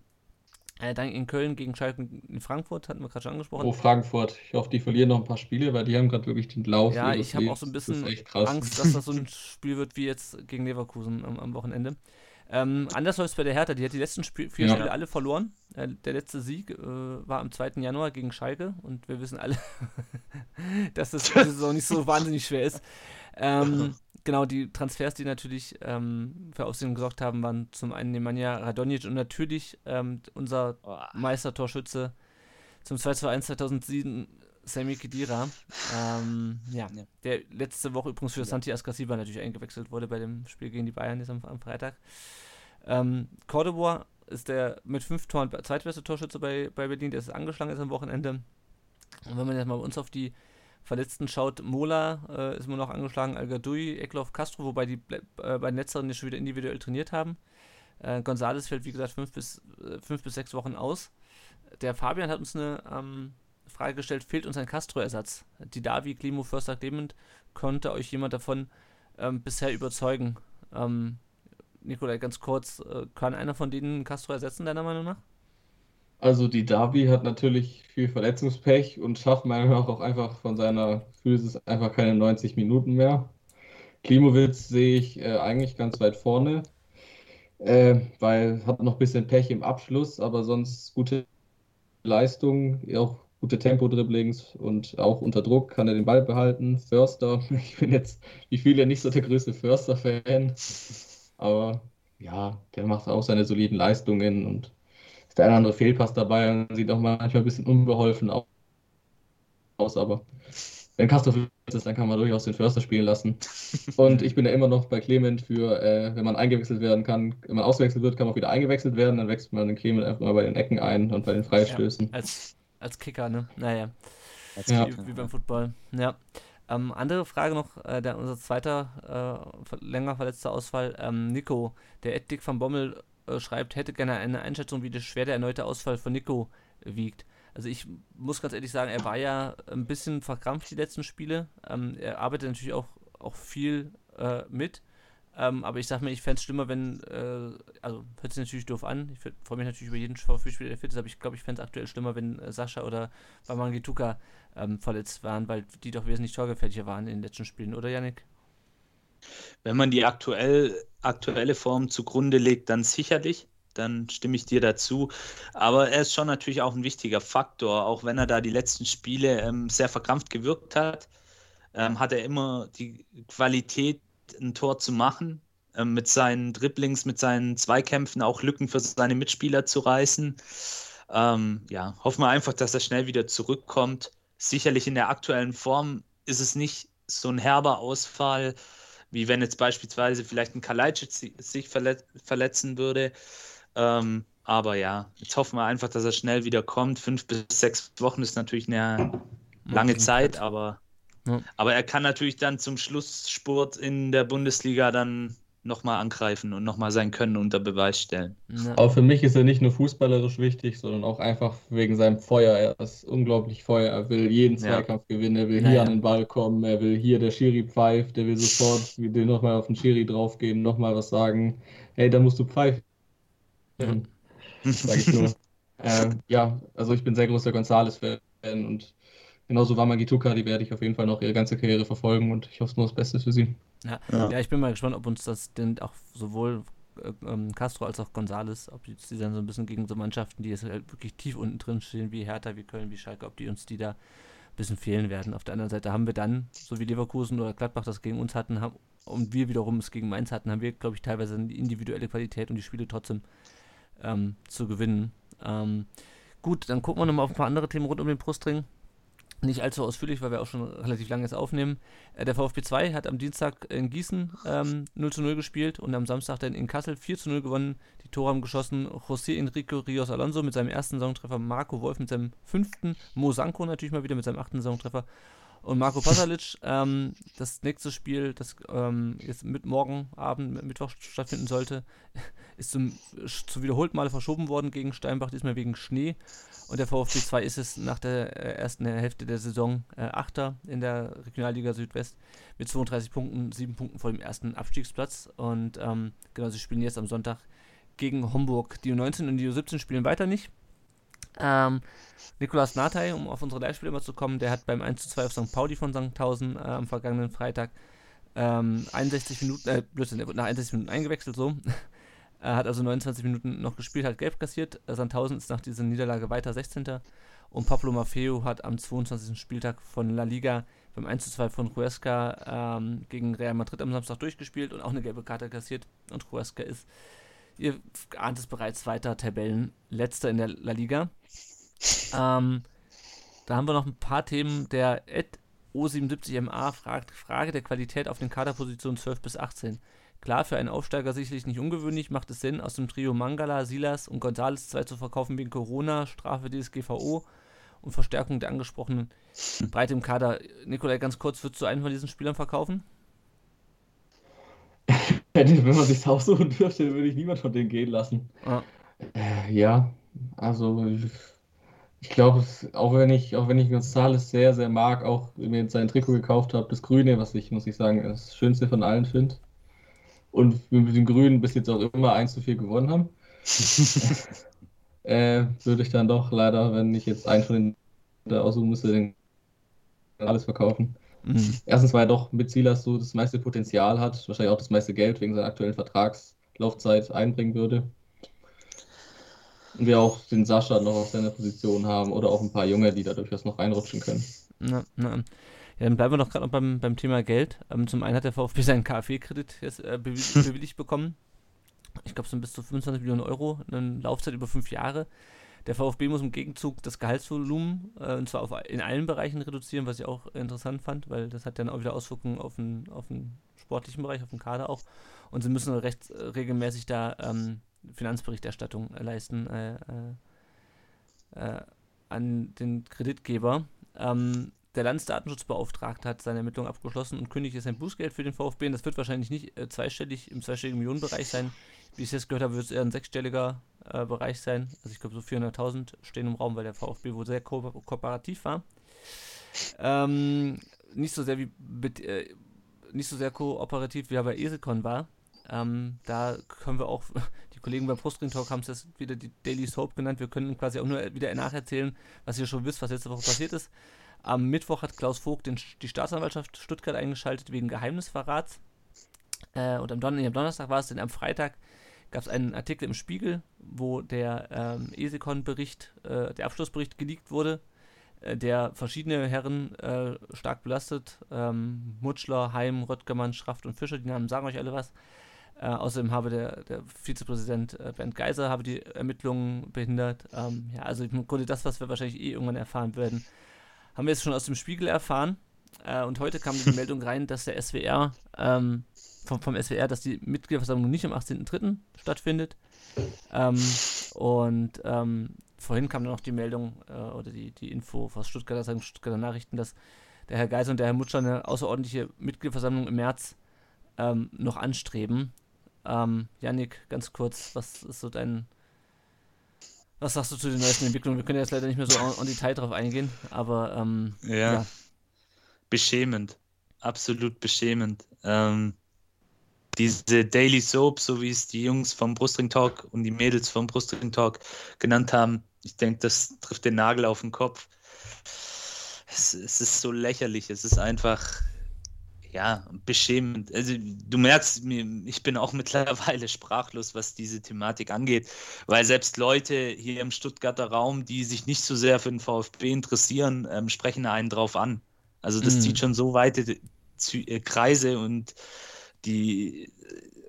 äh, dann in Köln gegen Schalke in Frankfurt, hatten wir gerade schon angesprochen. Oh, Frankfurt. Ich hoffe, die verlieren noch ein paar Spiele, weil die haben gerade wirklich den Lauf. Ja, ich habe auch so ein bisschen Angst, dass das so ein Spiel wird wie jetzt gegen Leverkusen am, am Wochenende. Ähm, anders läuft es bei der Hertha. Die hat die letzten Sp vier ja. Spiele alle verloren. Äh, der letzte Sieg äh, war am 2. Januar gegen Schalke und wir wissen alle, dass das diese Saison nicht so wahnsinnig schwer ist. Ähm, genau, die Transfers, die natürlich ähm, für Aufsehen gesorgt haben, waren zum einen Nemanja Radonjic und natürlich ähm, unser. Meistertorschütze zum 2 zu 1 2007, Sammy Kedira. Ähm, ja, ja, der letzte Woche übrigens für ja. Santi Ascasiba natürlich eingewechselt wurde bei dem Spiel gegen die Bayern jetzt am, am Freitag. Ähm, Cordoba ist der mit fünf Toren zweitbeste Torschütze bei, bei Berlin, der ist angeschlagen ist am Wochenende. Und wenn man jetzt mal bei uns auf die Verletzten schaut, Mola äh, ist immer noch angeschlagen, al Eklov, Castro, wobei die äh, bei den letzteren schon wieder individuell trainiert haben. Äh, Gonzales fällt, wie gesagt, fünf bis, äh, fünf bis sechs Wochen aus. Der Fabian hat uns eine ähm, Frage gestellt, fehlt uns ein Castro-Ersatz? Die Davi, Klimo, Förster, Clement, konnte euch jemand davon ähm, bisher überzeugen? Ähm, Nikolai, ganz kurz, äh, kann einer von denen Castro ersetzen, deiner Meinung nach? Also die Davi hat natürlich viel Verletzungspech und schafft meiner Meinung nach auch einfach von seiner Physis einfach keine 90 Minuten mehr. Klimowitz sehe ich äh, eigentlich ganz weit vorne, äh, weil hat noch ein bisschen Pech im Abschluss, aber sonst gute Leistung, auch gute Tempo-Dribblings und auch unter Druck kann er den Ball behalten. Förster, ich bin jetzt wie viele nicht so der größte Förster-Fan, aber ja, der macht auch seine soliden Leistungen und ist der eine oder andere Fehlpass dabei und sieht auch manchmal ein bisschen unbeholfen aus, aber wenn Castro fit ist, dann kann man durchaus den Förster spielen lassen. Und ich bin ja immer noch bei Clement für, äh, wenn man eingewechselt werden kann, wenn man ausgewechselt wird, kann man auch wieder eingewechselt werden, dann wechselt man den Clement einfach mal bei den Ecken ein und bei den Freistößen. Ja, als, als Kicker, ne? Naja. Als Wie, Kicker. wie beim Football. Ja. Ähm, andere Frage noch, äh, der, unser zweiter äh, länger verletzter Ausfall, ähm, Nico, der Ed Dick van Bommel äh, schreibt, hätte gerne eine Einschätzung, wie schwer der erneute Ausfall von Nico wiegt. Also ich muss ganz ehrlich sagen, er war ja ein bisschen verkrampft die letzten Spiele. Ähm, er arbeitet natürlich auch, auch viel äh, mit. Ähm, aber ich sag mir, ich fände es schlimmer, wenn, äh, also hört sich natürlich doof an. Ich freue mich natürlich über jeden VfB-Spieler, der fit ist, aber ich glaube, ich fände es aktuell schlimmer, wenn äh, Sascha oder Bamangituka ähm, verletzt waren, weil die doch wesentlich torgefährlicher waren in den letzten Spielen, oder Yannick? Wenn man die aktuell, aktuelle Form zugrunde legt, dann sicherlich. Dann stimme ich dir dazu. Aber er ist schon natürlich auch ein wichtiger Faktor, auch wenn er da die letzten Spiele ähm, sehr verkrampft gewirkt hat, ähm, hat er immer die Qualität, ein Tor zu machen, ähm, mit seinen Dribblings, mit seinen Zweikämpfen auch Lücken für seine Mitspieler zu reißen. Ähm, ja, hoffen wir einfach, dass er schnell wieder zurückkommt. Sicherlich in der aktuellen Form ist es nicht so ein herber Ausfall, wie wenn jetzt beispielsweise vielleicht ein Kalajdzic sich verlet verletzen würde. Ähm, aber ja, jetzt hoffen wir einfach, dass er schnell wieder kommt. Fünf bis sechs Wochen ist natürlich eine lange Zeit, aber, Ja. aber er kann natürlich dann zum Schlussspurt in der Bundesliga dann nochmal angreifen und nochmal sein Können unter Beweis stellen. Ja. Aber für mich ist er nicht nur fußballerisch wichtig, sondern auch einfach wegen seinem Feuer. Er ist unglaublich Feuer. Er will jeden Ja. Zweikampf gewinnen. Er will Ja, hier ja. an den Ball kommen. Er will hier der Schiri pfeift. Der will sofort will nochmal auf den Schiri draufgehen, nochmal was sagen. Hey, da musst du pfeifen. Sag ich nur. ähm, ja, also ich bin sehr großer Gonzales-Fan und genauso war Magituka, die werde ich auf jeden Fall noch ihre ganze Karriere verfolgen und ich hoffe nur das Beste für sie. Ja. Ja. ja, ich bin mal gespannt, ob uns das denn auch sowohl äh, ähm, Castro als auch Gonzales, ob die, die dann so ein bisschen gegen so Mannschaften, die jetzt halt wirklich tief unten drin stehen, wie Hertha, wie Köln, wie Schalke, ob die uns die da ein bisschen fehlen werden. Auf der anderen Seite haben wir dann, so wie Leverkusen oder Gladbach das gegen uns hatten, haben, und wir wiederum es gegen Mainz hatten, haben wir, glaube ich, teilweise eine individuelle Qualität, um die Spiele trotzdem ähm, zu gewinnen. Ähm, gut, dann gucken wir nochmal auf ein paar andere Themen rund um den Brustring. Nicht allzu ausführlich, weil wir auch schon relativ lange jetzt aufnehmen. Äh, der VfB 2 hat am Dienstag in Gießen ähm, 0 zu 0 gespielt und am Samstag dann in Kassel 4 zu 0 gewonnen. Die Tore haben geschossen José Enrico Rios Alonso mit seinem ersten Saisontreffer, Marco Wolf mit seinem fünften, Mo Sanko natürlich mal wieder mit seinem achten Saisontreffer und Marco Pasalic. ähm, das nächste Spiel, das ähm, jetzt mit morgen Abend, mit Mittwoch stattfinden sollte, ist zum, zu wiederholten Male verschoben worden gegen Steinbach, diesmal wegen Schnee. Und der VfB 2 ist es nach der äh, ersten Hälfte der Saison äh, Achter in der Regionalliga Südwest mit 32 Punkten, 7 Punkten vor dem ersten Abstiegsplatz. Und ähm, genau, sie spielen jetzt am Sonntag gegen Homburg. Die U19 und die U17 spielen weiter nicht. Ähm, Nikolas Natay, um auf unsere Live-Spiele mal zu kommen, der hat beim 1 zu 2 auf St. Pauli von St. Tausend äh, am vergangenen Freitag ähm, 61 Minuten, äh, Blödsinn, er wurde nach 61 Minuten eingewechselt, so. Er hat also 29 Minuten noch gespielt, hat gelb kassiert. Sandhausen ist nach dieser Niederlage weiter 16. Und Pablo Maffeo hat am 22. Spieltag von La Liga beim 1:2 von Huesca ähm, gegen Real Madrid am Samstag durchgespielt und auch eine gelbe Karte kassiert. Und Huesca ist, ihr ahnt es bereits, weiter Tabellenletzter in der La Liga. Ähm, da haben wir noch ein paar Themen. Der Ed O77MA fragt, Frage der Qualität auf den Kaderpositionen 12 bis 18. Klar, für einen Aufsteiger sicherlich nicht ungewöhnlich, macht es Sinn, aus dem Trio Mangala, Silas und Gonzales zwei zu verkaufen wegen Corona, Strafe DSGVO und Verstärkung der angesprochenen Breite im Kader. Nikolai, ganz kurz, würdest du einen von diesen Spielern verkaufen? Wenn man sich aussuchen dürfte, würde ich niemand von denen gehen lassen. Ah. Äh, ja, also ich glaube, auch wenn ich, auch wenn ich Gonzales sehr, sehr mag, auch mir jetzt sein Trikot gekauft habe, das Grüne, was ich, muss ich sagen, das Schönste von allen finde. Und wir mit den Grünen bis jetzt auch immer 1 zu 4 gewonnen haben. äh, würde ich dann doch leider, wenn ich jetzt einen von den da aussuchen müsste, den alles verkaufen. Mhm. Erstens, weil er doch mit Silas so das meiste Potenzial hat, wahrscheinlich auch das meiste Geld wegen seiner aktuellen Vertragslaufzeit einbringen würde. Und wir auch den Sascha noch auf seiner Position haben oder auch ein paar Junge, die da durchaus noch reinrutschen können. Na, na. Ja, dann bleiben wir doch gerade noch beim, beim Thema Geld. Ähm, zum einen hat der VfB seinen KfW-Kredit jetzt äh, bewilligt, bekommen. Ich glaube, es sind bis zu 25 Millionen Euro, eine Laufzeit über fünf Jahre. Der VfB muss im Gegenzug das Gehaltsvolumen äh, und zwar auf, in allen Bereichen reduzieren, was ich auch interessant fand, weil das hat dann auch wieder Auswirkungen auf den, auf den sportlichen Bereich, auf den Kader auch. Und sie müssen recht äh, regelmäßig da ähm, Finanzberichterstattung äh, leisten äh, äh, an den Kreditgeber. Ähm, der Landesdatenschutzbeauftragte hat seine Ermittlungen abgeschlossen und kündigt jetzt ein Bußgeld für den VfB. Das wird wahrscheinlich nicht äh, zweistellig im zweistelligen Millionenbereich sein. Wie ich es jetzt gehört habe, wird es eher ein sechsstelliger äh, Bereich sein. Also ich glaube so 400.000 stehen im Raum, weil der VfB wohl sehr ko kooperativ war. Ähm, nicht so sehr wie äh, nicht so sehr kooperativ wie er bei Eselcon war. Ähm, da können wir auch, die Kollegen bei Brustring Talk haben es jetzt wieder die Daily Soap genannt. Wir können quasi auch nur wieder nacherzählen, was ihr schon wisst, was letzte Woche passiert ist. Am Mittwoch hat Klaus Vogt den, die Staatsanwaltschaft Stuttgart eingeschaltet wegen Geheimnisverrats. Äh, und am, Don am, Donnerstag war es, denn am Freitag gab es einen Artikel im Spiegel, wo der ähm, Esekon-Bericht, äh, der Abschlussbericht geleakt wurde, äh, der verschiedene Herren äh, stark belastet. Ähm, Mutschler, Heim, Röttgermann, Schraft und Fischer, die Namen sagen euch alle was. Äh, außerdem habe der, der Vizepräsident äh, Bernd Geiser habe die Ermittlungen behindert. Ähm, ja, also im Grunde das, was wir wahrscheinlich eh irgendwann erfahren werden, haben wir jetzt schon aus dem Spiegel erfahren. Äh, und heute kam die Meldung rein, dass der SWR, ähm, vom, vom SWR, dass die Mitgliederversammlung nicht am 18.03. stattfindet. Ähm, und ähm, vorhin kam dann noch die Meldung äh, oder die, die Info aus Stuttgarter, Stuttgarter Nachrichten, dass der Herr Geisel und der Herr Mutscher eine außerordentliche Mitgliederversammlung im März ähm, noch anstreben. Ähm, Janik, ganz kurz, was ist so dein was sagst du zu den neuesten Entwicklungen? Wir können jetzt leider nicht mehr so on, Detail drauf eingehen, aber ähm, ja. ja. Beschämend. Absolut beschämend. Ähm, diese Daily Soap, so wie es die Jungs vom Brustring Talk und die Mädels vom Brustring Talk genannt haben, ich denke, das trifft den Nagel auf den Kopf. Es, es ist so lächerlich. Es ist einfach, ja, beschämend. Also du merkst, ich bin auch mittlerweile sprachlos, was diese Thematik angeht, weil selbst Leute hier im Stuttgarter Raum, die sich nicht so sehr für den VfB interessieren, ähm, sprechen einen drauf an. Also das mhm. zieht schon so weite äh, Kreise und die,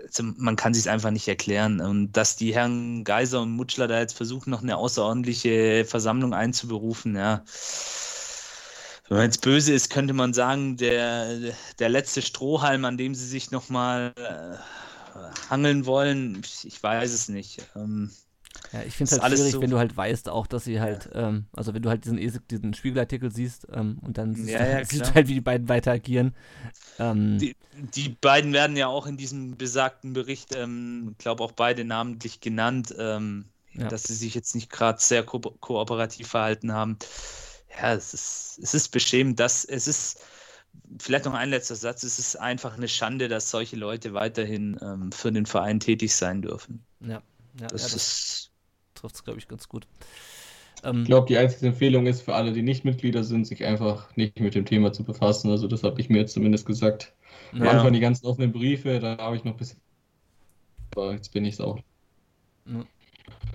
also man kann sich einfach nicht erklären. Und dass die Herren Geiser und Mutschler da jetzt versuchen, noch eine außerordentliche Versammlung einzuberufen, ja wenn man jetzt böse ist, könnte man sagen, der, der letzte Strohhalm, an dem sie sich nochmal äh, hangeln wollen, ich weiß es nicht. Ähm, ja, ich finde es halt schwierig, so wenn du halt weißt auch, dass sie halt, ja. ähm, also wenn du halt diesen, diesen Spiegelartikel siehst ähm, und dann siehst, ja, ja, siehst, du halt, wie die beiden weiter agieren. Ähm, die, die, beiden werden ja auch in diesem besagten Bericht, ich ähm, glaube auch beide namentlich genannt, ähm, dass sie sich jetzt nicht gerade sehr ko kooperativ verhalten haben ja, es ist, es ist beschämend, dass es ist, vielleicht noch ein letzter Satz, es ist einfach eine Schande, dass solche Leute weiterhin ähm, für den Verein tätig sein dürfen. Ja, ja das, ja, das trifft es, glaube ich, ganz gut. Ähm, ich glaube, die einzige Empfehlung ist für alle, die nicht Mitglieder sind, sich einfach nicht mit dem Thema zu befassen. Also das habe ich mir jetzt zumindest gesagt. Am ja. Anfang die ganzen offenen Briefe, da habe ich noch ein bisschen. Aber jetzt bin ich es auch.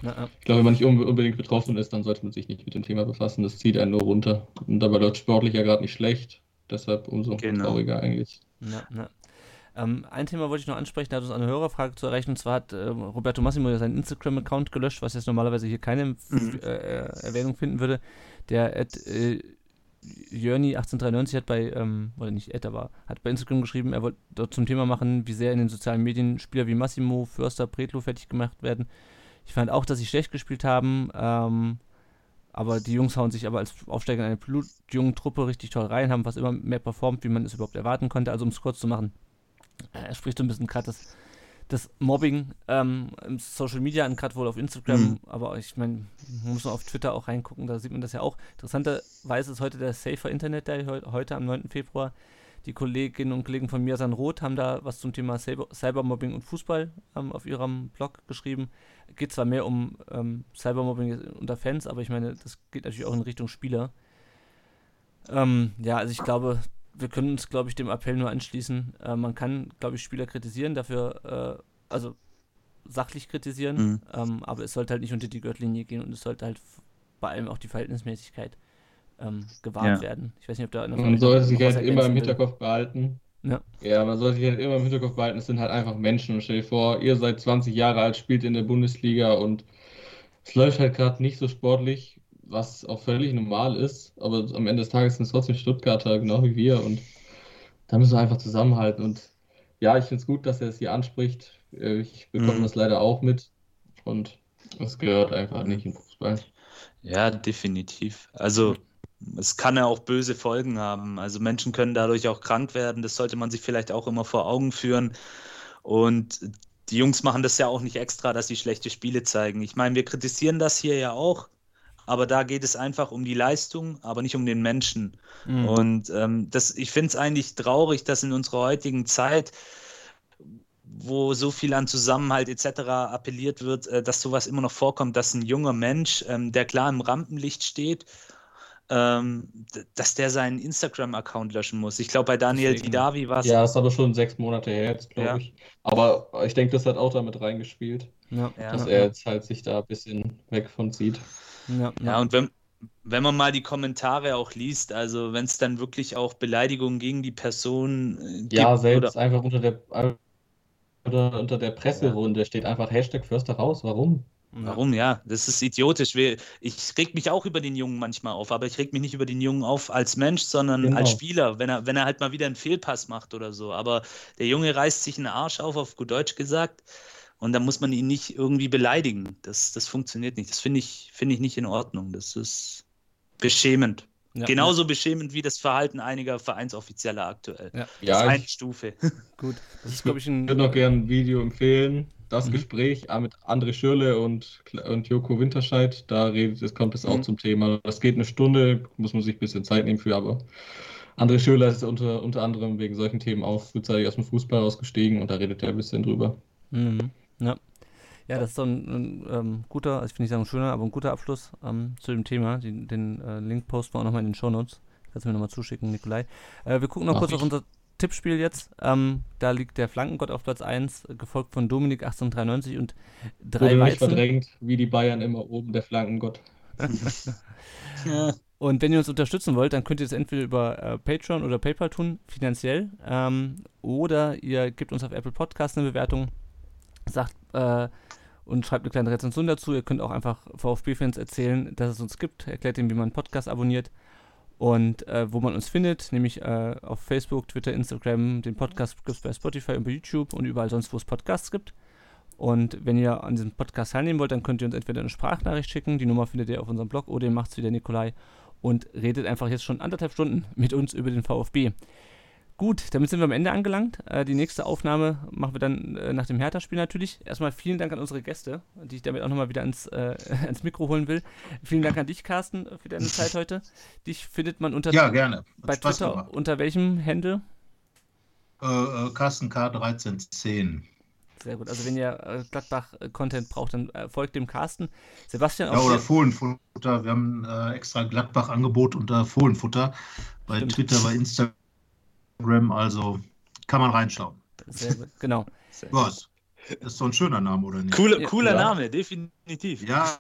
Ja. Ich glaube, wenn man nicht unbedingt betroffen ist, dann sollte man sich nicht mit dem Thema befassen. Das zieht einen nur runter. Und dabei läuft sportlich ja gerade nicht schlecht. Deshalb umso genau. trauriger eigentlich. Ja, ja. Ähm, ein Thema wollte ich noch ansprechen, da hat uns eine Hörerfrage zu erreichen. Und zwar hat äh, Roberto Massimo seinen Instagram-Account gelöscht, was jetzt normalerweise hier keine mhm. äh, Erwähnung finden würde. Der Ed, äh, Jörni 1893 hat bei, ähm, oder nicht Ed, aber hat bei Instagram geschrieben, er wollte dort zum Thema machen, wie sehr in den sozialen Medien Spieler wie Massimo, Förster, Pretlo fertig gemacht werden. Ich fand auch, dass sie schlecht gespielt haben. Ähm, aber die Jungs hauen sich aber als Aufsteiger in eine blutjungen Truppe richtig toll rein, haben was immer mehr performt, wie man es überhaupt erwarten konnte. Also um es kurz zu machen, äh, er spricht so ein bisschen gerade das, das Mobbing ähm, im Social Media an, gerade wohl auf Instagram, mhm. aber ich meine, man muss nur auf Twitter auch reingucken, da sieht man das ja auch. Interessanterweise ist heute der Safer Internet Day, heute am 9. Februar die Kolleginnen und Kollegen von Mirsan Roth haben da was zum Thema Cyber Cybermobbing und Fußball ähm, auf ihrem Blog geschrieben. Geht zwar mehr um ähm, Cybermobbing unter Fans, aber ich meine, das geht natürlich auch in Richtung Spieler. Ähm, ja, also ich glaube, wir können uns, glaube ich, dem Appell nur anschließen. Äh, man kann, glaube ich, Spieler kritisieren, dafür, äh, also sachlich kritisieren, mhm. Ähm, aber es sollte halt nicht unter die Gürtellinie gehen und es sollte halt bei allem auch die Verhältnismäßigkeit ähm, gewahrt ja. werden. Ich weiß nicht, ob da Man sollte sich halt immer im Hinterkopf behalten. Ja. ja, man sollte sich halt immer im Hinterkopf behalten, es sind halt einfach Menschen. Und stell dir vor, ihr seid 20 Jahre alt, spielt in der Bundesliga und es läuft halt gerade nicht so sportlich, was auch völlig normal ist, aber am Ende des Tages sind es trotzdem Stuttgarter, genau wie wir und da müssen wir einfach zusammenhalten und ja, ich finde es gut, dass er es hier anspricht. Äh, Ich bekomme Mhm. das leider auch mit und es gehört einfach nicht in Fußball. Ja, definitiv. Also es kann ja auch böse Folgen haben. Also Menschen können dadurch auch krank werden. Das sollte man sich vielleicht auch immer vor Augen führen. Und die Jungs machen das ja auch nicht extra, dass sie schlechte Spiele zeigen. Ich meine, wir kritisieren das hier ja auch, aber da geht es einfach um die Leistung, aber nicht um den Menschen. Mhm. Und ähm, das, ich finde es eigentlich traurig, dass in unserer heutigen Zeit, wo so viel an Zusammenhalt etc. appelliert wird, äh, dass sowas immer noch vorkommt, dass ein junger Mensch, ähm, der klar im Rampenlicht steht, ähm, dass der seinen Instagram-Account löschen muss. Ich glaube, bei Daniel Deswegen. Didavi war es. Ja, das ist aber schon sechs Monate her jetzt, glaube Ja. ich. Aber ich denke, das hat auch damit reingespielt, Ja, Ja. dass ja, er jetzt halt sich da ein bisschen weg von zieht. ja, Ja, und wenn, wenn man mal die Kommentare auch liest, also wenn es dann wirklich auch Beleidigungen gegen die Person äh, gibt Ja, selbst oder einfach unter der, oder unter der Presserunde steht einfach Hashtag Förster raus. Warum? Warum? Ja, das ist idiotisch. Ich reg mich auch über den Jungen manchmal auf, aber ich reg mich nicht über den Jungen auf als Mensch, sondern Genau. als Spieler, wenn er, wenn er halt mal wieder einen Fehlpass macht oder so. Aber der Junge reißt sich einen Arsch auf, auf gut Deutsch gesagt, und da muss man ihn nicht irgendwie beleidigen. Das, das funktioniert nicht. Das finde ich, finde ich nicht in Ordnung. Das ist beschämend. Ja, Genauso beschämend wie das Verhalten einiger Vereinsoffizieller aktuell. Ja. Das ist Ja, eine ich Stufe. Gut, das ist, glaube ich, ein. würde noch gerne ein Video empfehlen. Das Mhm. Gespräch äh, mit André Schürrle und, und Joko Winterscheid, da redet, es kommt es auch Mhm. zum Thema. Das geht eine Stunde, muss man sich ein bisschen Zeit nehmen für, aber André Schürrle ist unter, unter anderem wegen solchen Themen auch frühzeitig aus dem Fußball ausgestiegen und da redet er ein bisschen drüber. Mhm. Ja. Ja, das ist so ein, ein ähm, guter, also ich will nicht sagen schöner, aber ein guter Abschluss ähm, zu dem Thema. Den, den äh, Link posten wir auch nochmal in den Shownotes. Kannst du mir nochmal zuschicken, Nikolai. Äh, wir gucken noch Mach kurz ich. auf unser Tippspiel jetzt. Ähm, da liegt der Flankengott auf Platz 1, gefolgt von Dominik 1893 und drei Wurde nicht Weizen. verdrängt, wie die Bayern immer oben, der Flankengott. Ja. Und wenn ihr uns unterstützen wollt, dann könnt ihr es entweder über äh, Patreon oder PayPal tun, finanziell. Ähm, oder ihr gebt uns auf Apple Podcast eine Bewertung, sagt äh, und schreibt eine kleine Rezension dazu. Ihr könnt auch einfach VfB-Fans erzählen, dass es uns gibt. Erklärt ihnen, wie man einen Podcast abonniert und äh, wo man uns findet, nämlich äh, auf Facebook, Twitter, Instagram. Den Podcast gibt es bei Spotify und bei YouTube und überall sonst, wo es Podcasts gibt. Und wenn ihr an diesem Podcast teilnehmen wollt, dann könnt ihr uns entweder eine Sprachnachricht schicken. Die Nummer findet ihr auf unserem Blog oder ihr macht es wie der Nikolai und redet einfach jetzt schon anderthalb Stunden mit uns über den VfB. Gut, damit sind wir am Ende angelangt. Äh, die nächste Aufnahme machen wir dann äh, nach dem Hertha-Spiel natürlich. Erstmal vielen Dank an unsere Gäste, die ich damit auch nochmal wieder ans, äh, ans Mikro holen will. Vielen Dank an dich, Carsten, für deine Zeit heute. Dich findet man unter Ja, gerne. Hat bei Spaß Twitter gemacht. unter welchem Handle? Äh, äh, Carsten K1310. Sehr gut. Also wenn ihr äh, Gladbach-Content braucht, dann folgt dem Carsten. Sebastian Ja, auch oder sehr- Fohlenfutter. Wir haben extra Gladbach-Angebot unter Fohlenfutter. Bei Stimmt. Twitter, bei Instagram, also kann man reinschauen. sehr gut. Genau. Was? Das ist so ein schöner Name, oder nicht? Cooler, Ja. cooler Ja. Name, definitiv. Ja.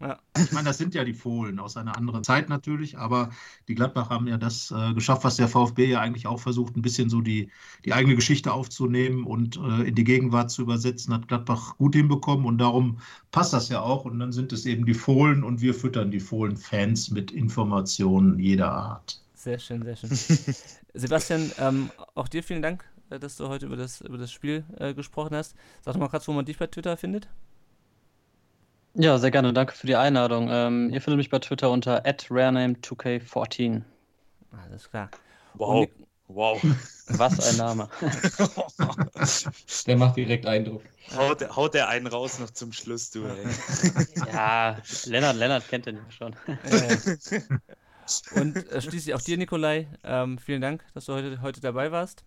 Ja. Ich meine, das sind ja die Fohlen aus einer anderen Zeit natürlich, aber die Gladbach haben ja das äh, geschafft, was der VfB ja eigentlich auch versucht, ein bisschen so die, die eigene Geschichte aufzunehmen und äh, in die Gegenwart zu übersetzen, hat Gladbach gut hinbekommen und darum passt das ja auch. Und dann sind es eben die Fohlen und wir füttern die Fohlen-Fans mit Informationen jeder Art. Sehr schön, sehr schön. Sebastian, ähm, auch dir vielen Dank, äh, dass du heute über das, über das Spiel äh, gesprochen hast. Sag doch mal kurz, wo man dich bei Twitter findet. Ja, sehr gerne. Danke für die Einladung. Ähm, ihr findet mich bei Twitter unter @rarename2k14. Alles klar. Wow. Und Wow. Was ein Name. Der macht direkt Eindruck. haut, der- haut der einen raus noch zum Schluss, du, ey. ja, Lennart, Lennart kennt den ja schon. Und äh, schließlich auch dir, Nikolai. Ähm, vielen Dank, dass du heute, heute dabei warst.